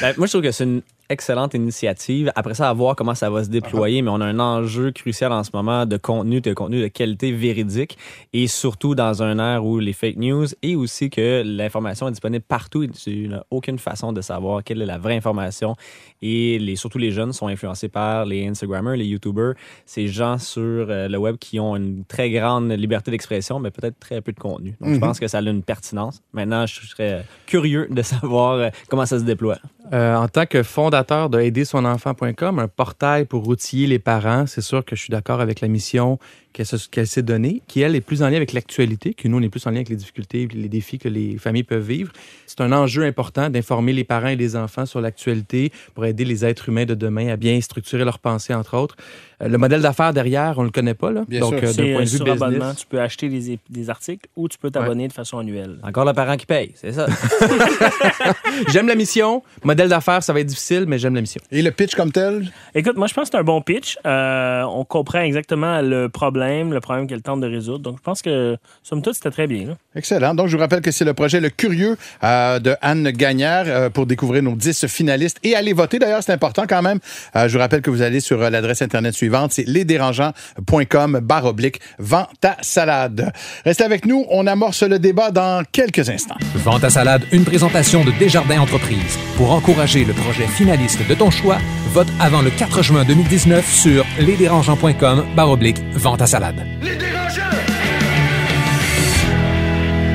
Ben, moi, je trouve que c'est une excellente initiative. Après ça, à voir comment ça va se déployer, mais on a un enjeu crucial en ce moment de contenu, de contenu de qualité véridique et surtout dans un ère où les fake news et aussi que l'information est disponible partout et tu n'as aucune façon de savoir quelle est la vraie information et les, surtout les jeunes sont influencés par les Instagrammers, les YouTubers, ces gens sur euh, le web qui ont une très grande liberté d'expression, mais peut-être très peu de contenu. Donc, je pense que ça a une pertinence. Maintenant, je serais curieux de savoir euh, comment ça se déploie. Euh, en tant que fondateur de aidersonenfant.com, un portail pour outiller les parents, c'est sûr que je suis d'accord avec la mission qu'elle se- qu'elle s'est donnée, qui, elle, est plus en lien avec l'actualité, que nous, on est plus en lien avec les difficultés les défis que les familles peuvent vivre. C'est un enjeu important d'informer les parents et les enfants sur l'actualité pour aider les êtres humains de demain à bien structurer leurs pensées, entre autres. Euh, le modèle d'affaires derrière, on le connaît pas, là. Bien Donc, sûr. euh, d'un point de vue sur abonnement. business. Tu peux acheter des, articles ou tu peux t'abonner de façon annuelle. Encore le parent qui paye, c'est ça. J'aime la mission. Modèle d'affaires, ça va être difficile, mais j'aime la mission. Et le pitch comme tel? Écoute, moi, je pense que c'est un bon pitch. Euh, on comprend exactement le problème, le problème qu'elle tente de résoudre. Donc, je pense que, somme toute, c'était très bien. là. Excellent. Donc, je vous rappelle que c'est le projet Le Curieux euh, de Anne Gagnère euh, pour découvrir nos 10 finalistes et aller voter. D'ailleurs, c'est important quand même. Euh, je vous rappelle que vous allez sur euh, l'adresse Internet suivante. C'est lesdérangeants.com barre oblique vente ta salade. Restez avec nous. On amorce le débat dans quelques instants. Vente à salade, une présentation de Desjardins Entreprises. Pour encourager le projet finaliste de ton choix, vote avant le 4 juin 2019 sur lesdérangeants.com barre oblique vente à salade.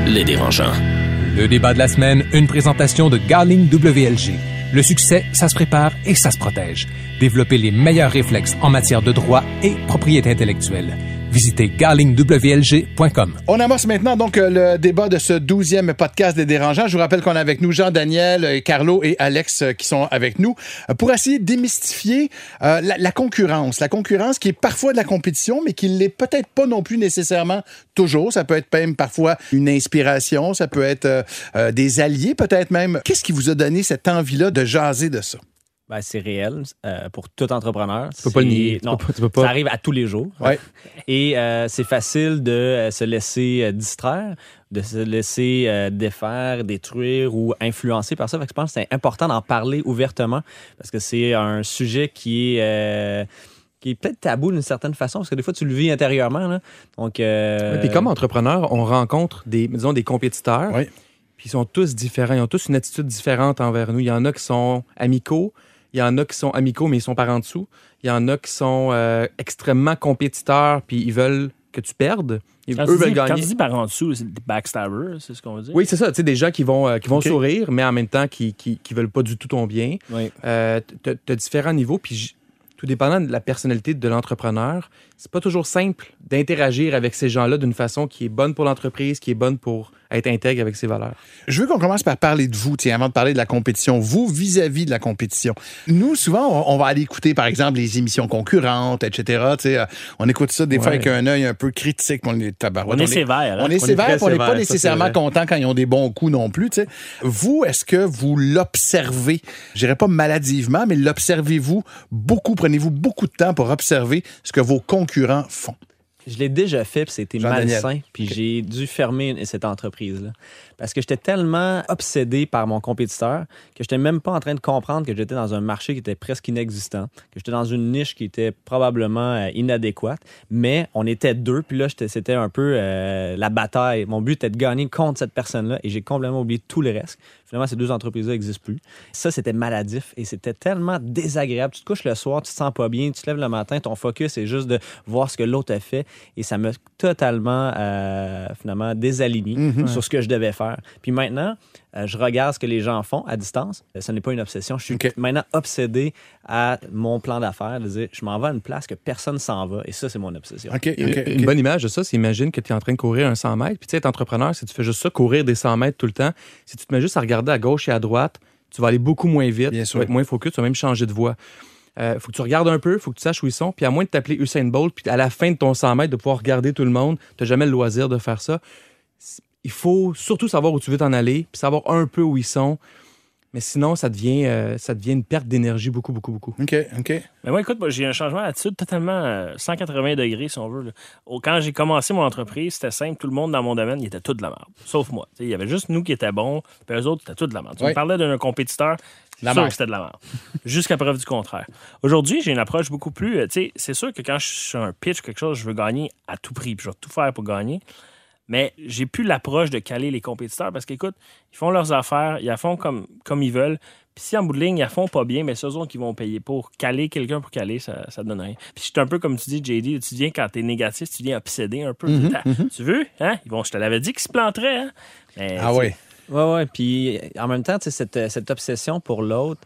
Les dérangeants. Le débat de la semaine, une présentation de Garling WLG. Le succès, ça se prépare et ça se protège. Développer les meilleurs réflexes en matière de droit et propriété intellectuelle. Visitez garlingwlg.com. On amorce maintenant donc euh, le débat de ce douzième podcast des dérangeants. Je vous rappelle qu'on a avec nous Jean-Daniel, euh, Carlo et Alex euh, qui sont avec nous pour essayer de démystifier la, la concurrence. La concurrence qui est parfois de la compétition, mais qui l'est peut-être pas non plus nécessairement toujours. Ça peut être même parfois une inspiration, ça peut être euh, des alliés peut-être même. Qu'est-ce qui vous a donné cette envie-là de jaser de ça? Ben, c'est réel euh, pour tout entrepreneur. Tu peux pas le nier. Tu Non, peux pas- tu peux pas. ça arrive à tous les jours. Ouais. Et euh, c'est facile de euh, se laisser distraire, de se laisser euh, défaire, détruire ou influencer par ça. Fait que je pense que c'est important d'en parler ouvertement parce que c'est un sujet qui est... euh, qui est peut-être tabou d'une certaine façon, parce que des fois, tu le vis intérieurement. Là. Donc, euh, Et puis comme entrepreneur, on rencontre des, disons, des compétiteurs. Oui. Puis ils sont tous différents. Ils ont tous une attitude différente envers nous. Il y en a qui sont amicaux. Il y en a qui sont amicaux, mais ils sont par en dessous. Il y en a qui sont euh, extrêmement compétiteurs, puis ils veulent que tu perdes. Ils, Quand, eux tu veulent dis, quand gagner. tu dis par en dessous, c'est des backstabbers, c'est ce qu'on veut dire? Oui, c'est ça. Tu sais, des gens qui vont, euh, qui vont sourire, mais en même temps qui, qui, qui veulent pas du tout ton bien. Oui. Euh, tu as différents niveaux, puis tout dépendant de la personnalité de l'entrepreneur, c'est pas toujours simple d'interagir avec ces gens-là d'une façon qui est bonne pour l'entreprise, qui est bonne pour être intègre avec ses valeurs. Je veux qu'on commence par parler de vous, tiens, avant de parler de la compétition. Vous, vis-à-vis de la compétition. Nous, souvent, on, on va aller écouter, par exemple, les émissions concurrentes, etc. Tu sais, euh, on écoute ça des fois avec un œil un peu critique. On est, tabarouette, On est sévère. hein? On est est sévère, puis on n'est pas nécessairement content quand ils ont des bons coups non plus. tu sais. Vous, est-ce que vous l'observez? Je dirais pas maladivement, mais l'observez-vous beaucoup? Prenez-vous beaucoup de temps pour observer ce que vos concurrents font? Je l'ai déjà fait, puis c'était malsain, puis j'ai dû fermer cette entreprise-là. Parce que j'étais tellement obsédé par mon compétiteur que j'étais même pas en train de comprendre que j'étais dans un marché qui était presque inexistant, que j'étais dans une niche qui était probablement euh, inadéquate. Mais on était deux, puis là, c'était un peu euh, la bataille. Mon but était de gagner contre cette personne-là et j'ai complètement oublié tout le reste. Finalement, ces deux entreprises-là n'existent plus. Ça, c'était maladif et c'était tellement désagréable. Tu te couches le soir, tu te sens pas bien, tu te lèves le matin, ton focus est juste de voir ce que l'autre a fait et ça m'a totalement, euh, finalement, désaligné sur ce que je devais faire. Puis maintenant, Euh, je regarde ce que les gens font à distance. Euh, Ce n'est pas une obsession. Je suis maintenant obsédé à mon plan d'affaires, de dire je m'en vais à une place que personne s'en va. Et ça, c'est mon obsession. Une, bonne image de ça, c'est imagine que tu es en train de courir un 100 mètres. Puis tu sais, être entrepreneur, si tu fais juste ça, courir des 100 mètres tout le temps, si tu te mets juste à regarder à gauche et à droite, tu vas aller beaucoup moins vite, Bien tu sûr. vas être moins focus, tu vas même changer de voie. Il faut que tu regardes un peu, il faut que tu saches où ils sont. Puis à moins de t'appeler Usain Bolt, puis à la fin de ton 100 mètres, de pouvoir regarder tout le monde, tu n'as jamais le loisir de faire ça. Il faut surtout savoir où tu veux t'en aller, puis savoir un peu où ils sont. Mais sinon, ça devient, euh, ça devient une perte d'énergie beaucoup, beaucoup, beaucoup. OK, OK. Mais moi, écoute, moi, j'ai un changement d'attitude totalement euh, 180 degrés, si on veut. là. Quand j'ai commencé mon entreprise, c'était simple. Tout le monde dans mon domaine, il était tout de la merde. Sauf moi. Il y avait juste nous qui étaient bons, puis eux autres, c'était tout de la merde. Tu me parlais d'un compétiteur, La sûr que c'était de la merde. Jusqu'à preuve du contraire. Aujourd'hui, j'ai une approche beaucoup plus... euh, Tu sais, c'est sûr que quand je suis sur un pitch, quelque chose, je veux gagner à tout prix, puis je vais tout faire pour gagner. Mais j'ai plus l'approche de caler les compétiteurs parce qu'écoute, ils font leurs affaires, ils la font comme, comme ils veulent. Puis si en bout de ligne, ils la font pas bien, mais c'est eux autres qui vont payer pour caler quelqu'un pour caler, ça, ça donne rien. Puis c'est un peu comme tu dis, JD, tu viens quand t'es négatif, tu viens obsédé un peu. Ah, Tu veux? Hein? Ils vont, je te l'avais dit qu'ils se planteraient. Hein? Mais, Ah oui. Ouais, ouais. Puis en même temps, tu sais, cette, cette obsession pour l'autre,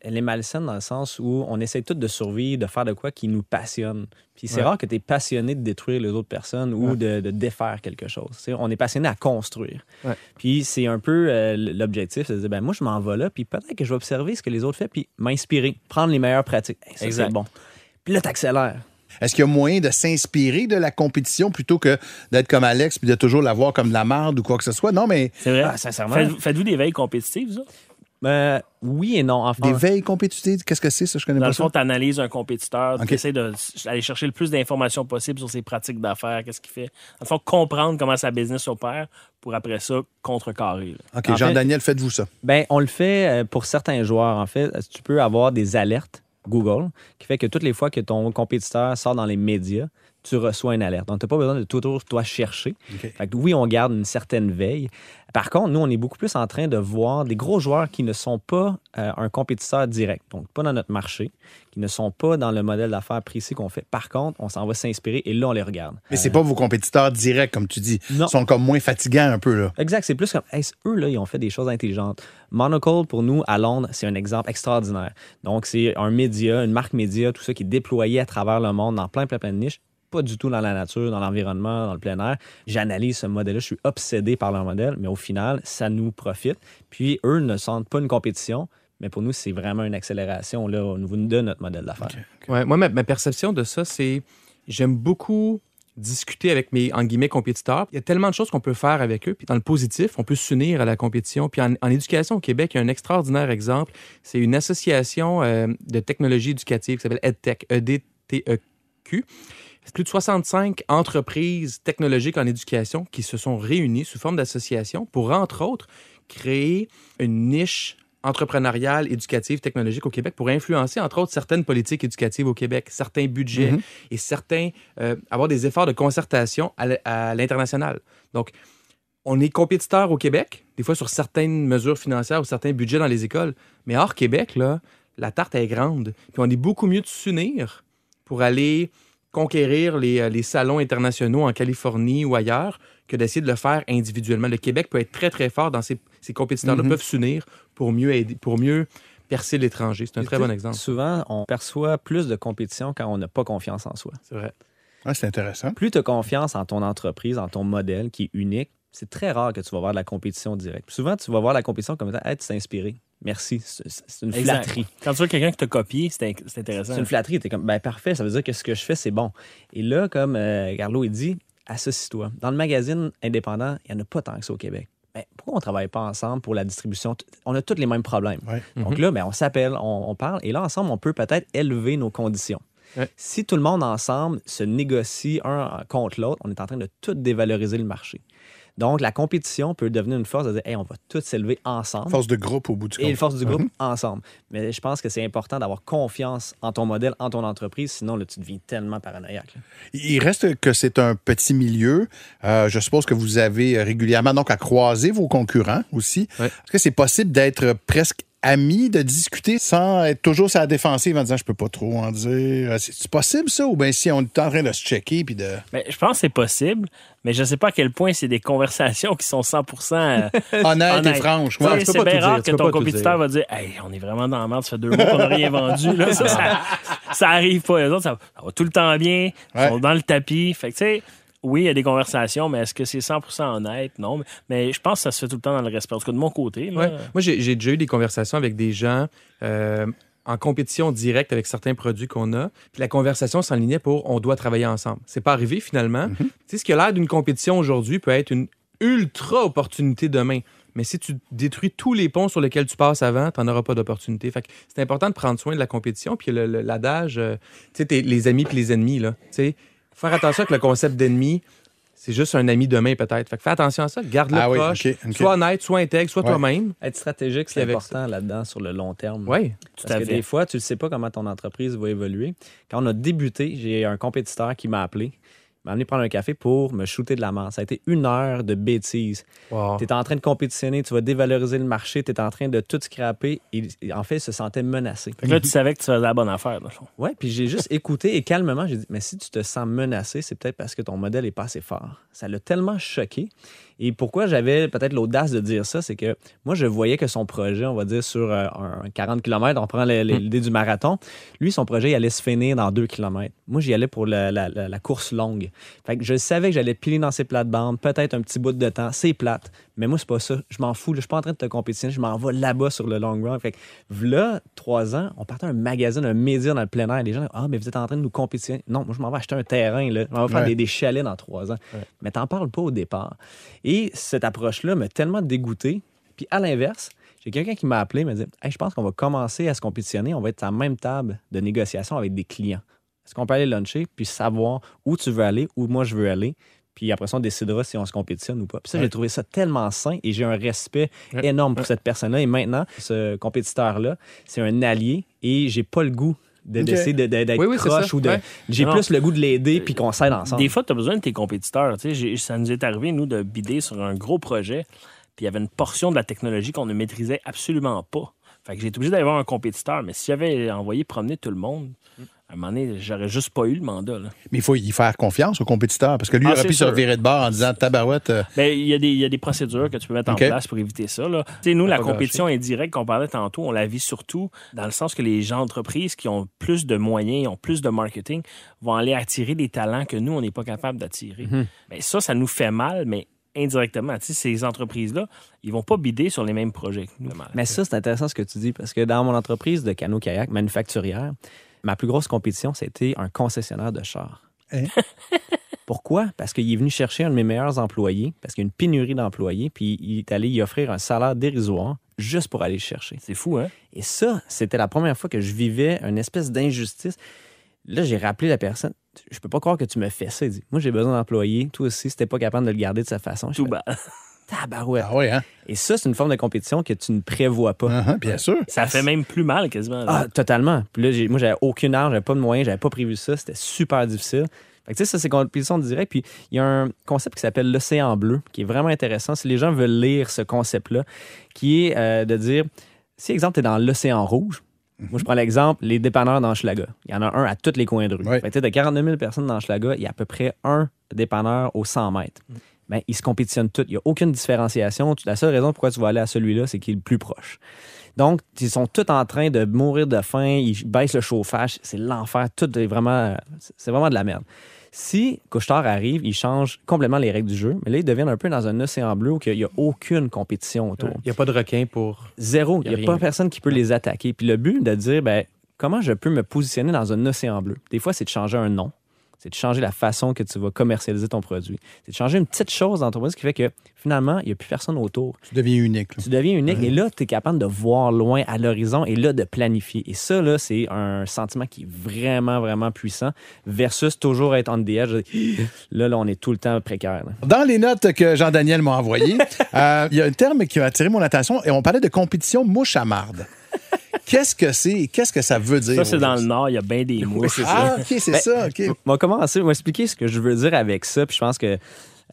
elle est malsaine dans le sens où on essaie tous de survivre, de faire de quoi qui nous passionne. Puis c'est Ouais. rare que tu es passionné de détruire les autres personnes ou de, de défaire quelque chose. Tu sais, on est passionné à construire. Ouais. Puis c'est un peu euh, l'objectif, c'est de dire, ben moi, je m'en vais là, puis peut-être que je vais observer ce que les autres font, puis m'inspirer, prendre les meilleures pratiques. Hey, ça, Exact. c'est bon. Puis là, t'accélères. Est-ce qu'il y a moyen de s'inspirer de la compétition plutôt que d'être comme Alex puis de toujours la voir comme de la merde ou quoi que ce soit? Non, mais C'est vrai. Ah, sincèrement. Faites- Faites-vous des veilles compétitives, ça? Ben, oui et non. Enfin, des veilles compétitives, qu'est-ce que c'est, ça? Je connais Dans pas le fond, tu analyses un compétiteur, Ok. tu essaies d'aller chercher le plus d'informations possible sur ses pratiques d'affaires, qu'est-ce qu'il fait. Dans le fond, comprendre comment sa business opère pour après ça contrecarrer. OK, Jean-Daniel, faites-vous ça. Ben, on le fait euh, pour certains joueurs, en fait. Tu peux avoir des alertes Google qui fait que toutes les fois que ton compétiteur sort dans les médias, tu reçois une alerte. Donc, tu n'as pas besoin de toujours toi chercher. OK. Fait que oui, on garde une certaine veille. Par contre, nous, on est beaucoup plus en train de voir des gros joueurs qui ne sont pas euh, un compétiteur direct, donc pas dans notre marché, qui ne sont pas dans le modèle d'affaires précis qu'on fait. Par contre, on s'en va s'inspirer et là, on les regarde. Mais c'est pas vos compétiteurs directs, comme tu dis. Non. Ils sont comme moins fatigants un peu, là. Exact, c'est plus comme, hey, eux, là, ils ont fait des choses intelligentes. Monocle, pour nous, à Londres, c'est un exemple extraordinaire. Donc, c'est un média, une marque média, tout ça qui est déployé à travers le monde dans plein, plein, plein de niches. Pas du tout dans la nature, dans l'environnement, dans le plein air. J'analyse ce modèle-là, je suis obsédé par leur modèle, mais au final, ça nous profite. Puis, eux ne sentent pas une compétition, mais pour nous, c'est vraiment une accélération là, au niveau de notre modèle d'affaires. Ouais, moi, ma, perception de ça, c'est j'aime beaucoup discuter avec mes en guillemets compétiteurs. Il y a tellement de choses qu'on peut faire avec eux. Puis dans le positif, on peut s'unir à la compétition. Puis en, éducation au Québec, il y a un extraordinaire exemple. C'est une association euh, de technologie éducative qui s'appelle EdTech, E-D-T-E-Q. C'est plus de 65 entreprises technologiques en éducation qui se sont réunies sous forme d'association pour, entre autres, créer une niche entrepreneuriale, éducative, technologique au Québec pour influencer, entre autres, certaines politiques éducatives au Québec, certains budgets Mhm. et certains, euh, avoir des efforts de concertation à l'international. Donc, on est compétiteur au Québec, des fois sur certaines mesures financières ou certains budgets dans les écoles, mais hors Québec, là, la tarte est grande. Puis on est beaucoup mieux de s'unir pour aller conquérir les, euh, les salons internationaux en Californie ou ailleurs que d'essayer de le faire individuellement. Le Québec peut être très, très fort dans ces, ces compétiteurs-là, Mhm. peuvent s'unir pour mieux aider, pour mieux percer l'étranger. C'est un très bon exemple. Souvent, on perçoit plus de compétition quand on n'a pas confiance en soi. C'est vrai. Ouais, c'est intéressant. plus tu as confiance en ton entreprise, en ton modèle qui est unique, c'est très rare que tu vas voir de la compétition directe. Souvent, tu vas voir la compétition comme étant, hey, tu t'es inspiré. Merci. C'est une Exact. flatterie. Quand tu vois quelqu'un qui t'a copié, c'est in- c'est intéressant. C'est une flatterie. Tu es comme, ben parfait, ça veut dire que ce que je fais, c'est bon. Et là, comme euh, Carlo il dit, associe-toi. Dans le magazine indépendant, il n'y en a pas tant que ça au Québec. Ben, pourquoi on ne travaille pas ensemble pour la distribution? On a tous les mêmes problèmes. Ouais. Donc là, ben, on s'appelle, on, on parle, et là, ensemble, on peut peut-être élever nos conditions. Ouais. Si tout le monde ensemble se négocie un contre l'autre, on est en train de tout dévaloriser le marché. Donc, la compétition peut devenir une force de dire, hey, on va tous s'élever ensemble. Force de groupe au bout du compte. Et une force du groupe Mhm. ensemble. Mais je pense que c'est important d'avoir confiance en ton modèle, en ton entreprise, sinon là, tu deviens tellement paranoïaque. là. Il reste que c'est un petit milieu. Euh, je suppose que vous avez régulièrement donc à croiser vos concurrents aussi. Est-ce que c'est possible d'être presque amis, de discuter sans être toujours sur la défensive en disant je peux pas trop en dire. C'est c'est possible ça? Ou bien si on est en train de se checker puis de. Ben, je pense que c'est possible, mais je sais pas à quel point c'est des conversations qui sont 100% euh, Honnête, et honnêtes. franche. Tu sais, ouais. tu peux c'est bien rare dire, que ton compétiteur dire. va dire Hey, on est vraiment dans la merde, ça fait deux mois qu'on n'a rien vendu. Là, ça, ça, ça arrive pas. Les autres, ça, ça va tout le temps bien, ils Ouais. sont dans le tapis. Fait que, tu sais, oui, il y a des conversations, mais est-ce que c'est 100% honnête? Non. Mais, mais je pense que ça se fait tout le temps dans le respect. En tout cas, de mon côté. Là, Ouais. Moi, j'ai j'ai déjà eu des conversations avec des gens euh, en compétition directe avec certains produits qu'on a. Puis la conversation s'enlignait pour on doit travailler ensemble. C'est pas arrivé finalement. Tu sais, ce qui a l'air d'une compétition aujourd'hui peut être une ultra opportunité demain. Mais si tu détruis tous les ponts sur lesquels tu passes avant, tu n'en auras pas d'opportunité. Fait que c'est important de prendre soin de la compétition. Puis le- le- l'adage, euh, tu sais, t'es les amis puis les ennemis, là. Tu sais, faut faire attention avec le concept d'ennemi. C'est juste un ami demain, peut-être. Fait que fais attention à ça. Garde-le Ah oui, proche. Sois honnête, sois intègre, sois Ouais. toi-même. Être stratégique, c'est important là-dedans sur le long terme. Oui. Parce à que fait. des fois, tu ne sais pas comment ton entreprise va évoluer. Quand on a débuté, j'ai un compétiteur qui m'a appelé. Il m'a amené prendre un café pour me shooter de la main. Ça a été une heure de bêtises. Wow. Tu es en train de compétitionner, tu vas dévaloriser le marché, tu es en train de tout scraper. Et, et en fait, il se sentait menacé. Fait que là, tu savais que tu faisais la bonne affaire. dans. Ouais, puis j'ai juste écouté et calmement, j'ai dit, mais si tu te sens menacé, c'est peut-être parce que ton modèle est pas assez fort. Ça l'a tellement choqué. Et pourquoi j'avais peut-être l'audace de dire ça, c'est que moi, je voyais que son projet, on va dire sur euh, un 40 km, on prend le- l'idée du marathon, lui, son projet, il allait se finir dans 2 km. Moi, j'y allais pour la, la- la- la course longue. Fait que je savais que j'allais piler dans ses plates-bandes, peut-être un petit bout de temps, c'est plate. Mais moi, c'est pas ça. Je m'en fous. là. Je suis pas en train de te compétitionner. Je m'en vais là-bas sur le long run. Fait que, là, trois ans, on partait à un magazine, un média dans le plein air. Les gens, ah, mais vous êtes en train de nous compétitionner. Non, moi, je m'en vais acheter un terrain. Là. Je m'en vais faire Ouais. des, des chalets dans trois ans. Mais t'en parles pas au départ. Et cette approche-là m'a tellement dégoûté. Puis à l'inverse, j'ai quelqu'un qui m'a appelé, m'a dit hey, Je pense qu'on va commencer à se compétitionner. On va être à la même table de négociation avec des clients. Est-ce qu'on peut aller luncher puis savoir où tu veux aller, où moi je veux aller? Puis après ça, on décidera si on se compétitionne ou pas. Puis ça, Ouais. j'ai trouvé ça tellement sain et j'ai un respect Ouais. énorme pour cette personne-là. Et maintenant, ce compétiteur-là, c'est un allié et j'ai pas le goût de- d'essayer de- de- d'être Oui, oui, ça. ou de. Ouais. J'ai Non. plus le goût de l'aider puis qu'on s'aide ensemble. Des fois, tu as besoin de tes compétiteurs. Tu sais, j'ai- ça nous est arrivé, nous, de bider sur un gros projet. Puis il y avait une portion de la technologie qu'on ne maîtrisait absolument pas. Fait que j'ai été obligé d'aller voir un compétiteur. Mais si j'avais envoyé promener tout le monde, à un moment donné, j'aurais juste pas eu le mandat. là. Mais il faut y faire confiance au compétiteur parce que lui, Ah, il aurait c'est pu se revirer de bord en disant Tabarouette. euh, Ben, il y, a des- il y a des procédures que tu peux mettre en place pour éviter ça. Là. Tu sais, nous, la compétition indirecte qu'on parlait tantôt, on la vit surtout dans le sens que les gens entreprises qui ont plus de moyens, ont plus de marketing, vont aller attirer des talents que nous, on n'est pas capable d'attirer. Mhm. Ben, ça, ça nous fait mal, mais indirectement. Tu sais, ces entreprises-là, ils vont pas bider sur les mêmes projets que nous. Mais ça, c'est intéressant ce que tu dis, parce que dans mon entreprise de canot-kayak manufacturière, ma plus grosse compétition, c'était un concessionnaire de chars. Hein? Pourquoi? Parce qu'il est venu chercher un de mes meilleurs employés, parce qu'il y a une pénurie d'employés, puis il est allé y offrir un salaire dérisoire juste pour aller le chercher. C'est fou, hein? Et ça, c'était la première fois que je vivais une espèce d'injustice. Là, j'ai rappelé la personne. Je peux pas croire que tu me fais ça. Il dit, moi, j'ai besoin d'employés. Toi aussi, c'était pas capable de le garder de sa façon. Tout bas. Tabarouette. Ah oui, hein? Et ça, c'est une forme de compétition que tu ne prévois pas. Uh-huh, bien sûr. Ça fait même plus mal quasiment. là. Ah, totalement. Puis là, moi, j'avais aucune arme, j'avais pas de moyens, j'avais pas prévu ça. C'était super difficile. Fait que, tu sais, ça, c'est compétition directe. Puis il y a un concept qui s'appelle l'océan bleu, qui est vraiment intéressant. Si les gens veulent lire ce concept-là, qui est euh, de dire, si, exemple, tu es dans l'océan rouge, moi, je prends l'exemple, les dépanneurs dans Schlaga. Il y en a un à tous les coins de rue. Ouais. Fait que, tu sais, de 49 000 personnes dans Schlaga, il y a à peu près un dépanneur aux 100 mètres. Ben, ils se compétitionnent tous. Il n'y a aucune différenciation. La seule raison pourquoi tu vas aller à celui-là, c'est qu'il est le plus proche. Donc, ils sont tous en train de mourir de faim, ils baissent le chauffage, c'est l'enfer, tout est vraiment, c'est vraiment de la merde. Si Couchetard arrive, il change complètement les règles du jeu, mais là, ils deviennent un peu dans un océan bleu où il n'y a aucune compétition autour. Il n'y a pas de requin pour. Zéro. Il a n'y a, rien. pas personne qui peut les attaquer. Puis le but de dire, ben, comment je peux me positionner dans un océan bleu? Des fois, c'est de changer un nom. C'est de changer la façon que tu vas commercialiser ton produit. C'est de changer une petite chose dans ton produit, ce qui fait que finalement, il n'y a plus personne autour. Tu deviens unique. là. Tu deviens unique et là, tu es capable de voir loin à l'horizon et là, de planifier. Et ça, là, c'est un sentiment qui est vraiment, vraiment puissant versus toujours être the edge. Là, là, on est tout le temps précaire. là. Dans les notes que Jean-Daniel m'a envoyées, euh, il y a un terme qui a attiré mon attention et on parlait de compétition mouche à marde. Qu'est-ce que c'est? Qu'est-ce que ça veut dire? Ça, c'est dans le nord, il y a bien des mouches. Ah, OK, c'est Ben, ça, OK. On va commencer, on va expliquer ce que je veux dire avec ça, puis je pense que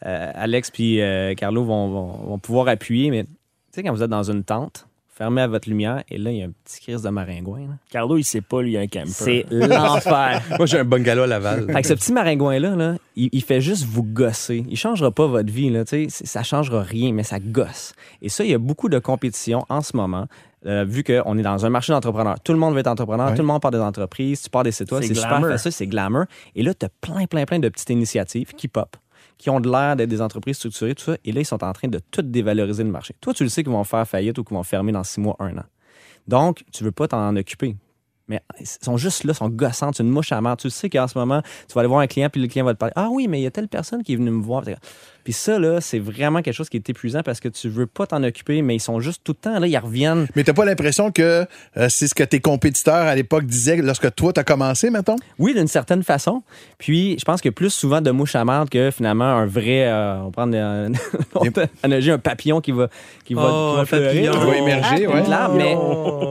euh, Alex puis euh, Carlo vont, vont- vont pouvoir appuyer, mais tu sais, quand vous êtes dans une tente, fermez à votre lumière, et là, il y a un petit crise de maringouin. là. Carlo, il sait pas, lui, il a un camper. C'est l'enfer. Moi, j'ai un bungalow à Laval. Fait que ce petit maringouin-là, là, il, il fait juste vous gosser. Il changera pas votre vie, là, tu sais, c'est- ça changera rien, mais ça gosse. Et ça, il y a beaucoup de compétition en ce moment, euh, vu qu'on est dans un marché d'entrepreneurs. Tout le monde veut être entrepreneur, tout le monde part des entreprises, tu pars des sites C'est super facile, c'est glamour. Et là, tu as plein, plein, plein de petites initiatives qui pop qui ont de l'air d'être des entreprises structurées, tout ça, et là, ils sont en train de tout dévaloriser le marché. Toi, tu le sais qu'ils vont faire faillite ou qu'ils vont fermer dans six mois, un an. Donc, tu veux pas t'en occuper. Mais ils sont juste là, ils sont gossants, c'est une mouche à marre. Tu sais qu'en ce moment, tu vas aller voir un client, puis le client va te parler. Ah oui, mais il y a telle personne qui est venue me voir. Puis ça, là, c'est vraiment quelque chose qui est épuisant parce que tu veux pas t'en occuper, mais ils sont juste tout le temps, là, ils reviennent. Mais t'as pas l'impression que euh, c'est ce que tes compétiteurs à l'époque disaient lorsque toi t'as commencé, mettons? Oui, d'une certaine façon. Puis, je pense que plus souvent de mouche à marde que finalement un vrai, euh, on prend euh, analogie, un papillon qui va, qui va, Oh, qui va un fleurir. papillon. Qui va émerger, Une ouais. mais,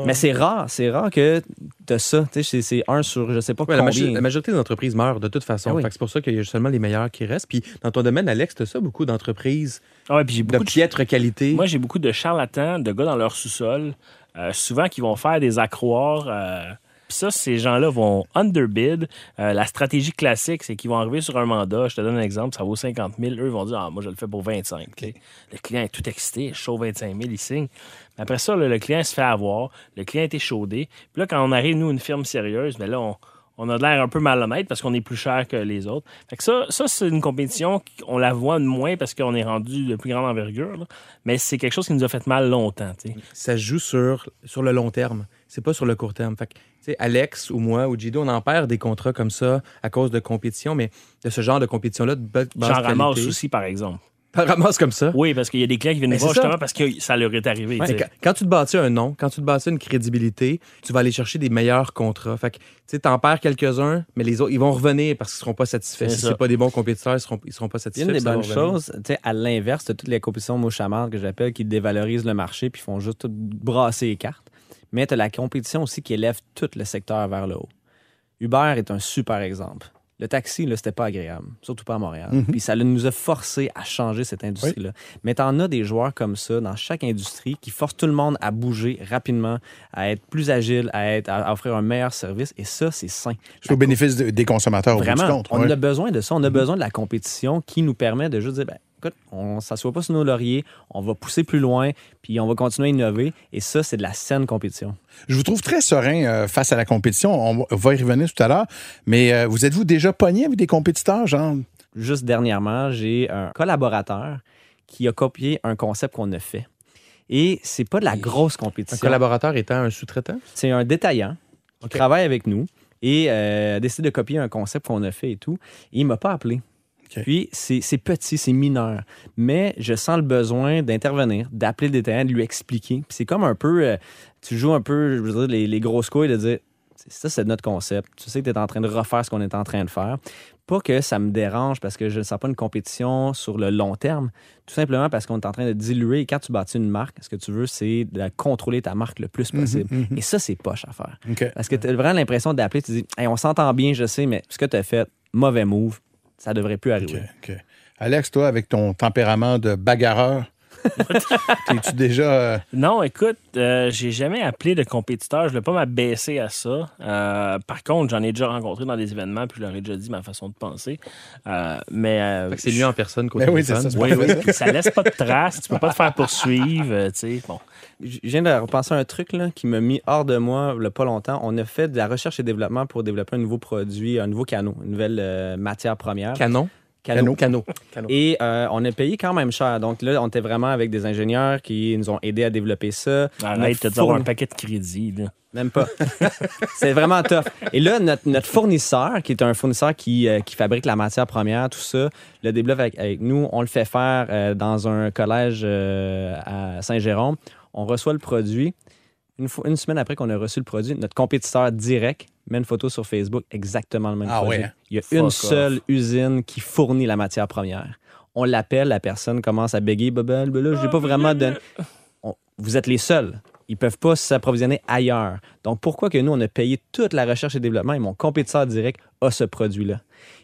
mais c'est rare, c'est rare que t'as ça. Tu sais, c'est- un sur je sais pas Ouais, la, combien. la majorité des entreprises meurent de toute façon. Ah oui. C'est pour ça qu'il y a seulement les meilleurs qui restent. Puis dans ton domaine, Alex, tu ça, beaucoup d'entreprises Ah ouais, puis j'ai de beaucoup de piètre qualité. Moi, j'ai beaucoup de charlatans, de gars dans leur sous-sol, euh, souvent qui vont faire des accroires. euh, Puis ça, ces gens-là vont underbid. Euh, la stratégie classique, c'est qu'ils vont arriver sur un mandat. Je te donne un exemple, ça vaut 50 000. Eux vont dire, ah, moi, je le fais pour 25. tu sais. Le client est tout excité, chaud 25 000, il signe. Mais après ça, là, le client se fait avoir. Le client est échaudé. Puis là, quand on arrive, nous, une firme sérieuse, mais là, on, on a de l'air un peu malhonnête parce qu'on est plus cher que les autres. Fait que ça, ça c'est une compétition qu'on la voit moins parce qu'on est rendu de plus grande envergure. là. Mais c'est quelque chose qui nous a fait mal longtemps. Ça joue sur, sur le long terme. C'est pas sur le court terme. Fait que, Alex ou moi ou Gido, on en perd des contrats comme ça à cause de compétition, mais de ce genre de compétition-là de J'en ramasse aussi, par exemple. T'en ramasses comme ça. Oui, parce qu'il y a des clients qui viennent Mais nous voir justement parce que ça leur est arrivé. Ouais, quand, quand tu te bâtis un nom, quand tu te bâtis une crédibilité, tu vas aller chercher des meilleurs contrats. Fait que, tu sais, t'en perds quelques-uns, mais les autres, ils vont revenir parce qu'ils seront pas satisfaits. C'est Si c'est pas des bons compétiteurs, ils seront, ils seront pas Une satisfaits. des ça va bonnes choses, tu sais, à l'inverse de toutes les compétitions mouche que j'appelle, qui dévalorisent le marché puis font juste tout brasser les cartes. Mais tu as la compétition aussi qui élève tout le secteur vers le haut. Uber est un super exemple. Le taxi, là, c'était pas agréable, surtout pas à Montréal. Puis ça nous a forcé à changer cette industrie-là. Mais t'en as des joueurs comme ça dans chaque industrie qui forcent tout le monde à bouger rapidement, à être plus agile, à, être, à offrir un meilleur service. Et ça, c'est sain. C'est au bénéfice de- des consommateurs au bout du Vraiment, compte. on ouais. a besoin de ça. On a besoin de la compétition qui nous permet de juste dire, ben, écoute, on ne s'assoit pas sur nos lauriers, on va pousser plus loin, puis on va continuer à innover. Et ça, c'est de la saine compétition. Je vous trouve très serein euh, face à la compétition. On va- y revenir tout à l'heure. Mais euh, vous êtes-vous déjà pogné avec des compétiteurs, genre? Juste dernièrement, j'ai un collaborateur qui a copié un concept qu'on a fait. Et c'est pas de la grosse Un compétition. collaborateur étant un sous-traitant? C'est un détaillant qui travaille avec nous et euh, a décidé de copier un concept qu'on a fait et tout. Et il m'a pas appelé. Puis c'est petit, c'est mineur. Mais je sens le besoin d'intervenir, d'appeler le détaillant, de lui expliquer. Puis c'est comme un peu, euh, tu joues un peu, je veux dire, les, les grosses couilles de dire, ça c'est notre concept. Tu sais que tu es en train de refaire ce qu'on est en train de faire. Pas que ça me dérange parce que je ne sens pas une compétition sur le long terme, tout simplement parce qu'on est en train de diluer. Et quand tu bâtis une marque, ce que tu veux, c'est de contrôler ta marque le plus possible. Et ça, c'est poche à faire. Parce que tu as vraiment l'impression d'appeler, tu dis, Hey, on s'entend bien, je sais, mais ce que tu as fait, mauvais move, ça devrait plus arriver. Alex, toi, avec ton tempérament de bagarreur, t'es-tu déjà. euh, Non, écoute, euh, j'ai jamais appelé de compétiteur. Je ne vais pas m'abaisser à ça. Euh, par contre, j'en ai déjà rencontré dans des événements, puis je leur ai déjà dit ma façon de penser. Euh, mais euh, c'est mieux en personne qu'au Ben oui, ça, Oui, oui, ça. laisse pas de traces. Tu peux pas te faire poursuivre. euh, tu sais, bon. Je viens de repenser à un truc là, qui m'a mis hors de moi il y a pas longtemps. On a fait de la recherche et développement pour développer un nouveau produit, un nouveau canot, une nouvelle euh, matière première. Canon? Canot. Canot. Canot. Et euh, on a payé quand même cher. Donc là, on était vraiment avec des ingénieurs qui nous ont aidés à développer ça. Arrête avoir fourni- un paquet de crédit. Là. Même pas. c'est vraiment tough. Et là, notre, notre fournisseur, qui est un fournisseur qui, euh, qui fabrique la matière première, tout ça, le développe avec, avec nous. On le fait faire euh, dans un collège à Saint-Jérôme. On reçoit le produit. Une, fois- une semaine après qu'on a reçu le produit, notre compétiteur direct met une photo sur Facebook, exactement le même Ah ouais, hein? Il y a Fuck une off. seule usine qui fournit la matière première. On l'appelle, la personne commence à bégayer, Bubble, ben là, j'ai pas vraiment donné. On- vous êtes les seuls. Ils peuvent pas s'approvisionner ailleurs. Donc, pourquoi que nous, on a payé toute la recherche et développement et mon compétiteur direct a ce produit-là?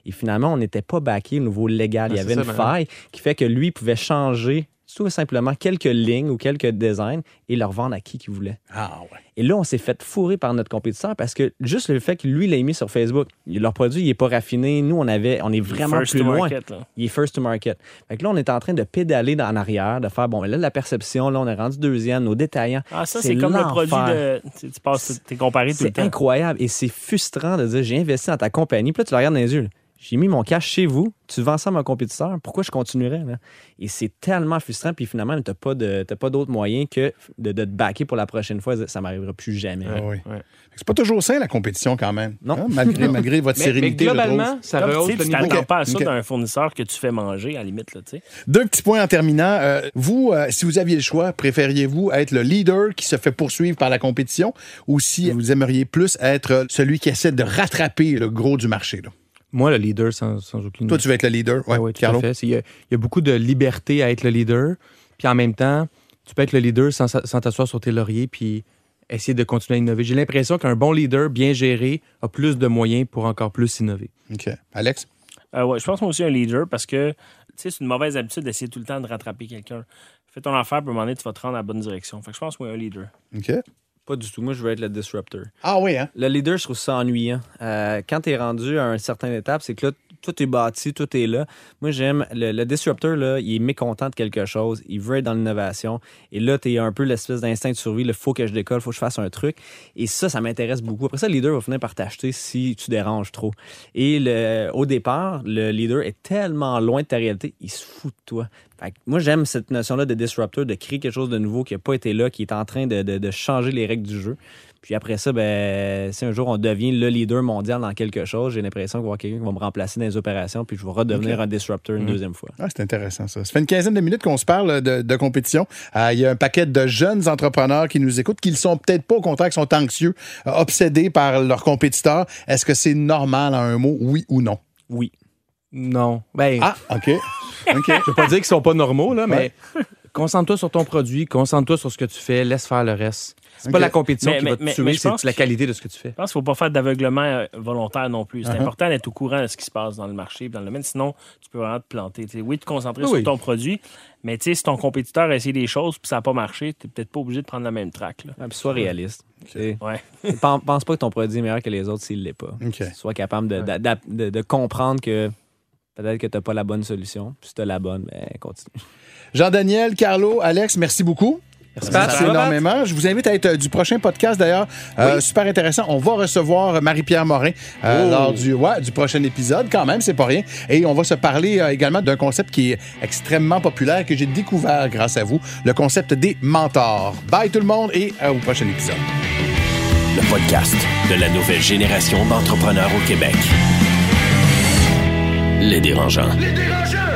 Et finalement, on n'était pas backé au niveau légal. Il y avait une faille qui fait que lui pouvait changer tout simplement quelques lignes ou quelques designs et leur vendre à qui qu'ils voulaient. Ah ouais. Et là, on s'est fait fourrer par notre compétiteur parce que juste le fait que lui l'a mis sur Facebook, leur produit, il n'est pas raffiné. Nous, on avait, on est vraiment First plus to loin. market, là. Il est first to market. Fait que là, on est en train de pédaler en arrière, de faire, bon, là, la perception, là, on est rendu deuxième, nos détaillants. Ah, ça, c'est comme le produit de. Tu tu passes, t'es comparé tout le C'est temps. incroyable et c'est frustrant de dire j'ai investi dans ta compagnie, puis là tu le regardes dans les yeux. là. J'ai mis mon cash chez vous, tu vends ça à mon compétiteur, pourquoi je continuerais? là? Et c'est tellement frustrant, puis finalement, tu n'as pas de- t'as pas d'autre moyen que de, de te backer pour la prochaine fois. Ça m'arrivera plus jamais. Ah oui. ouais. C'est pas toujours sain, la compétition, quand même. Non. Hein, Malgré, malgré votre Mais, mais sérénité, je trouve. globalement, ça rehausse le tu niveau. t'attends Ok, pas à ça d'un fournisseur que tu fais manger, à la limite, là. Deux petits points en terminant. Euh, vous, euh, si vous aviez le choix, préfériez-vous être le leader qui se fait poursuivre par la compétition ou si vous aimeriez plus être celui qui essaie de rattraper le gros du marché? là? Moi, le leader, sans, sans aucune Toi, tu vas être le leader. Ouais, Mm. oui, tout Carlo? à fait. C'est- Il y, a, il y a beaucoup de liberté à être le leader. Puis en même temps, tu peux être le leader sans, sans t'asseoir sur tes lauriers puis essayer de continuer à innover. J'ai l'impression qu'un bon leader bien géré a plus de moyens pour encore plus innover. OK. Alex? Euh, ouais, je pense moi aussi un leader parce que tu sais, c'est une mauvaise habitude d'essayer tout le temps de rattraper quelqu'un. Fais ton affaire, puis à un moment donné, tu vas te rendre à la bonne direction. Fait que je pense moi un leader. OK. Pas du tout. Moi, je veux être le disruptor. Ah oui, hein? Le leader, je trouve ça ennuyant. Euh, quand tu es rendu à une certaine étape, c'est que là, tout est bâti, tout est là. Moi, j'aime le, disruptor, là, il est mécontent de quelque chose. Il veut être dans l'innovation. Et là, tu es un peu l'espèce d'instinct de survie. Il faut que je décolle, il faut que je fasse un truc. Et ça, ça m'intéresse beaucoup. Après ça, le leader va finir par t'acheter si tu déranges trop. Et au départ, le leader est tellement loin de ta réalité, il se fout de toi. Fait moi, j'aime cette notion-là de disruptor, de créer quelque chose de nouveau qui n'a pas été là, qui est en train de changer les règles du jeu. Puis après ça, ben, si un jour on devient le leader mondial dans quelque chose, j'ai l'impression qu'il va y avoir quelqu'un qui va me remplacer dans les opérations, puis je vais redevenir un disruptor une deuxième fois. Ah, c'est intéressant, ça. Ça fait une quinzaine de minutes qu'on se parle de, de compétition. Euh, Il y a un paquet de jeunes entrepreneurs qui nous écoutent, qui ne sont peut-être pas, au contraire, qui sont anxieux, euh, obsédés par leurs compétiteurs. Est-ce que c'est normal, en un mot, oui ou non? Oui. Non. Ben, Ah, OK. OK. je veux pas dire qu'ils sont pas normaux, là, mais concentre-toi sur ton produit, concentre-toi sur ce que tu fais, laisse faire le reste. C'est Ok. pas la compétition Mais- qui mais- va te mais- tuer, c'est la qualité de ce que tu fais. Je pense qu'il ne faut pas faire d'aveuglement euh, volontaire non plus. C'est Uh-huh. important d'être au courant de ce qui se passe dans le marché, dans le domaine. Sinon, tu peux vraiment te planter. Oui, te concentrer Oui, sur ton produit, mais si ton compétiteur a essayé des choses puis ça n'a pas marché, tu n'es peut-être pas obligé de prendre la même track. Là. Ah, sois réaliste. Sais, Ouais. Pense, pas que ton produit est meilleur que les autres s'il l'est pas. OK. Sois capable de- de comprendre que peut-être que tu n'as pas la bonne solution. Puis si tu as la bonne, ben, continue. Jean-Daniel, Carlo, Alex, merci beaucoup. Merci, énormément. Je vous invite à être euh, du prochain podcast d'ailleurs. Euh, Super intéressant. On va recevoir Marie-Pierre Morin euh, Oh. lors du, ouais, du prochain épisode, quand même, c'est pas rien. Et on va se parler euh, également d'un concept qui est extrêmement populaire que j'ai découvert grâce à vous, le concept des mentors. Bye tout le monde et euh, au prochain épisode. Le podcast de la nouvelle génération d'entrepreneurs au Québec. Les dérangeants. Les dérangeants!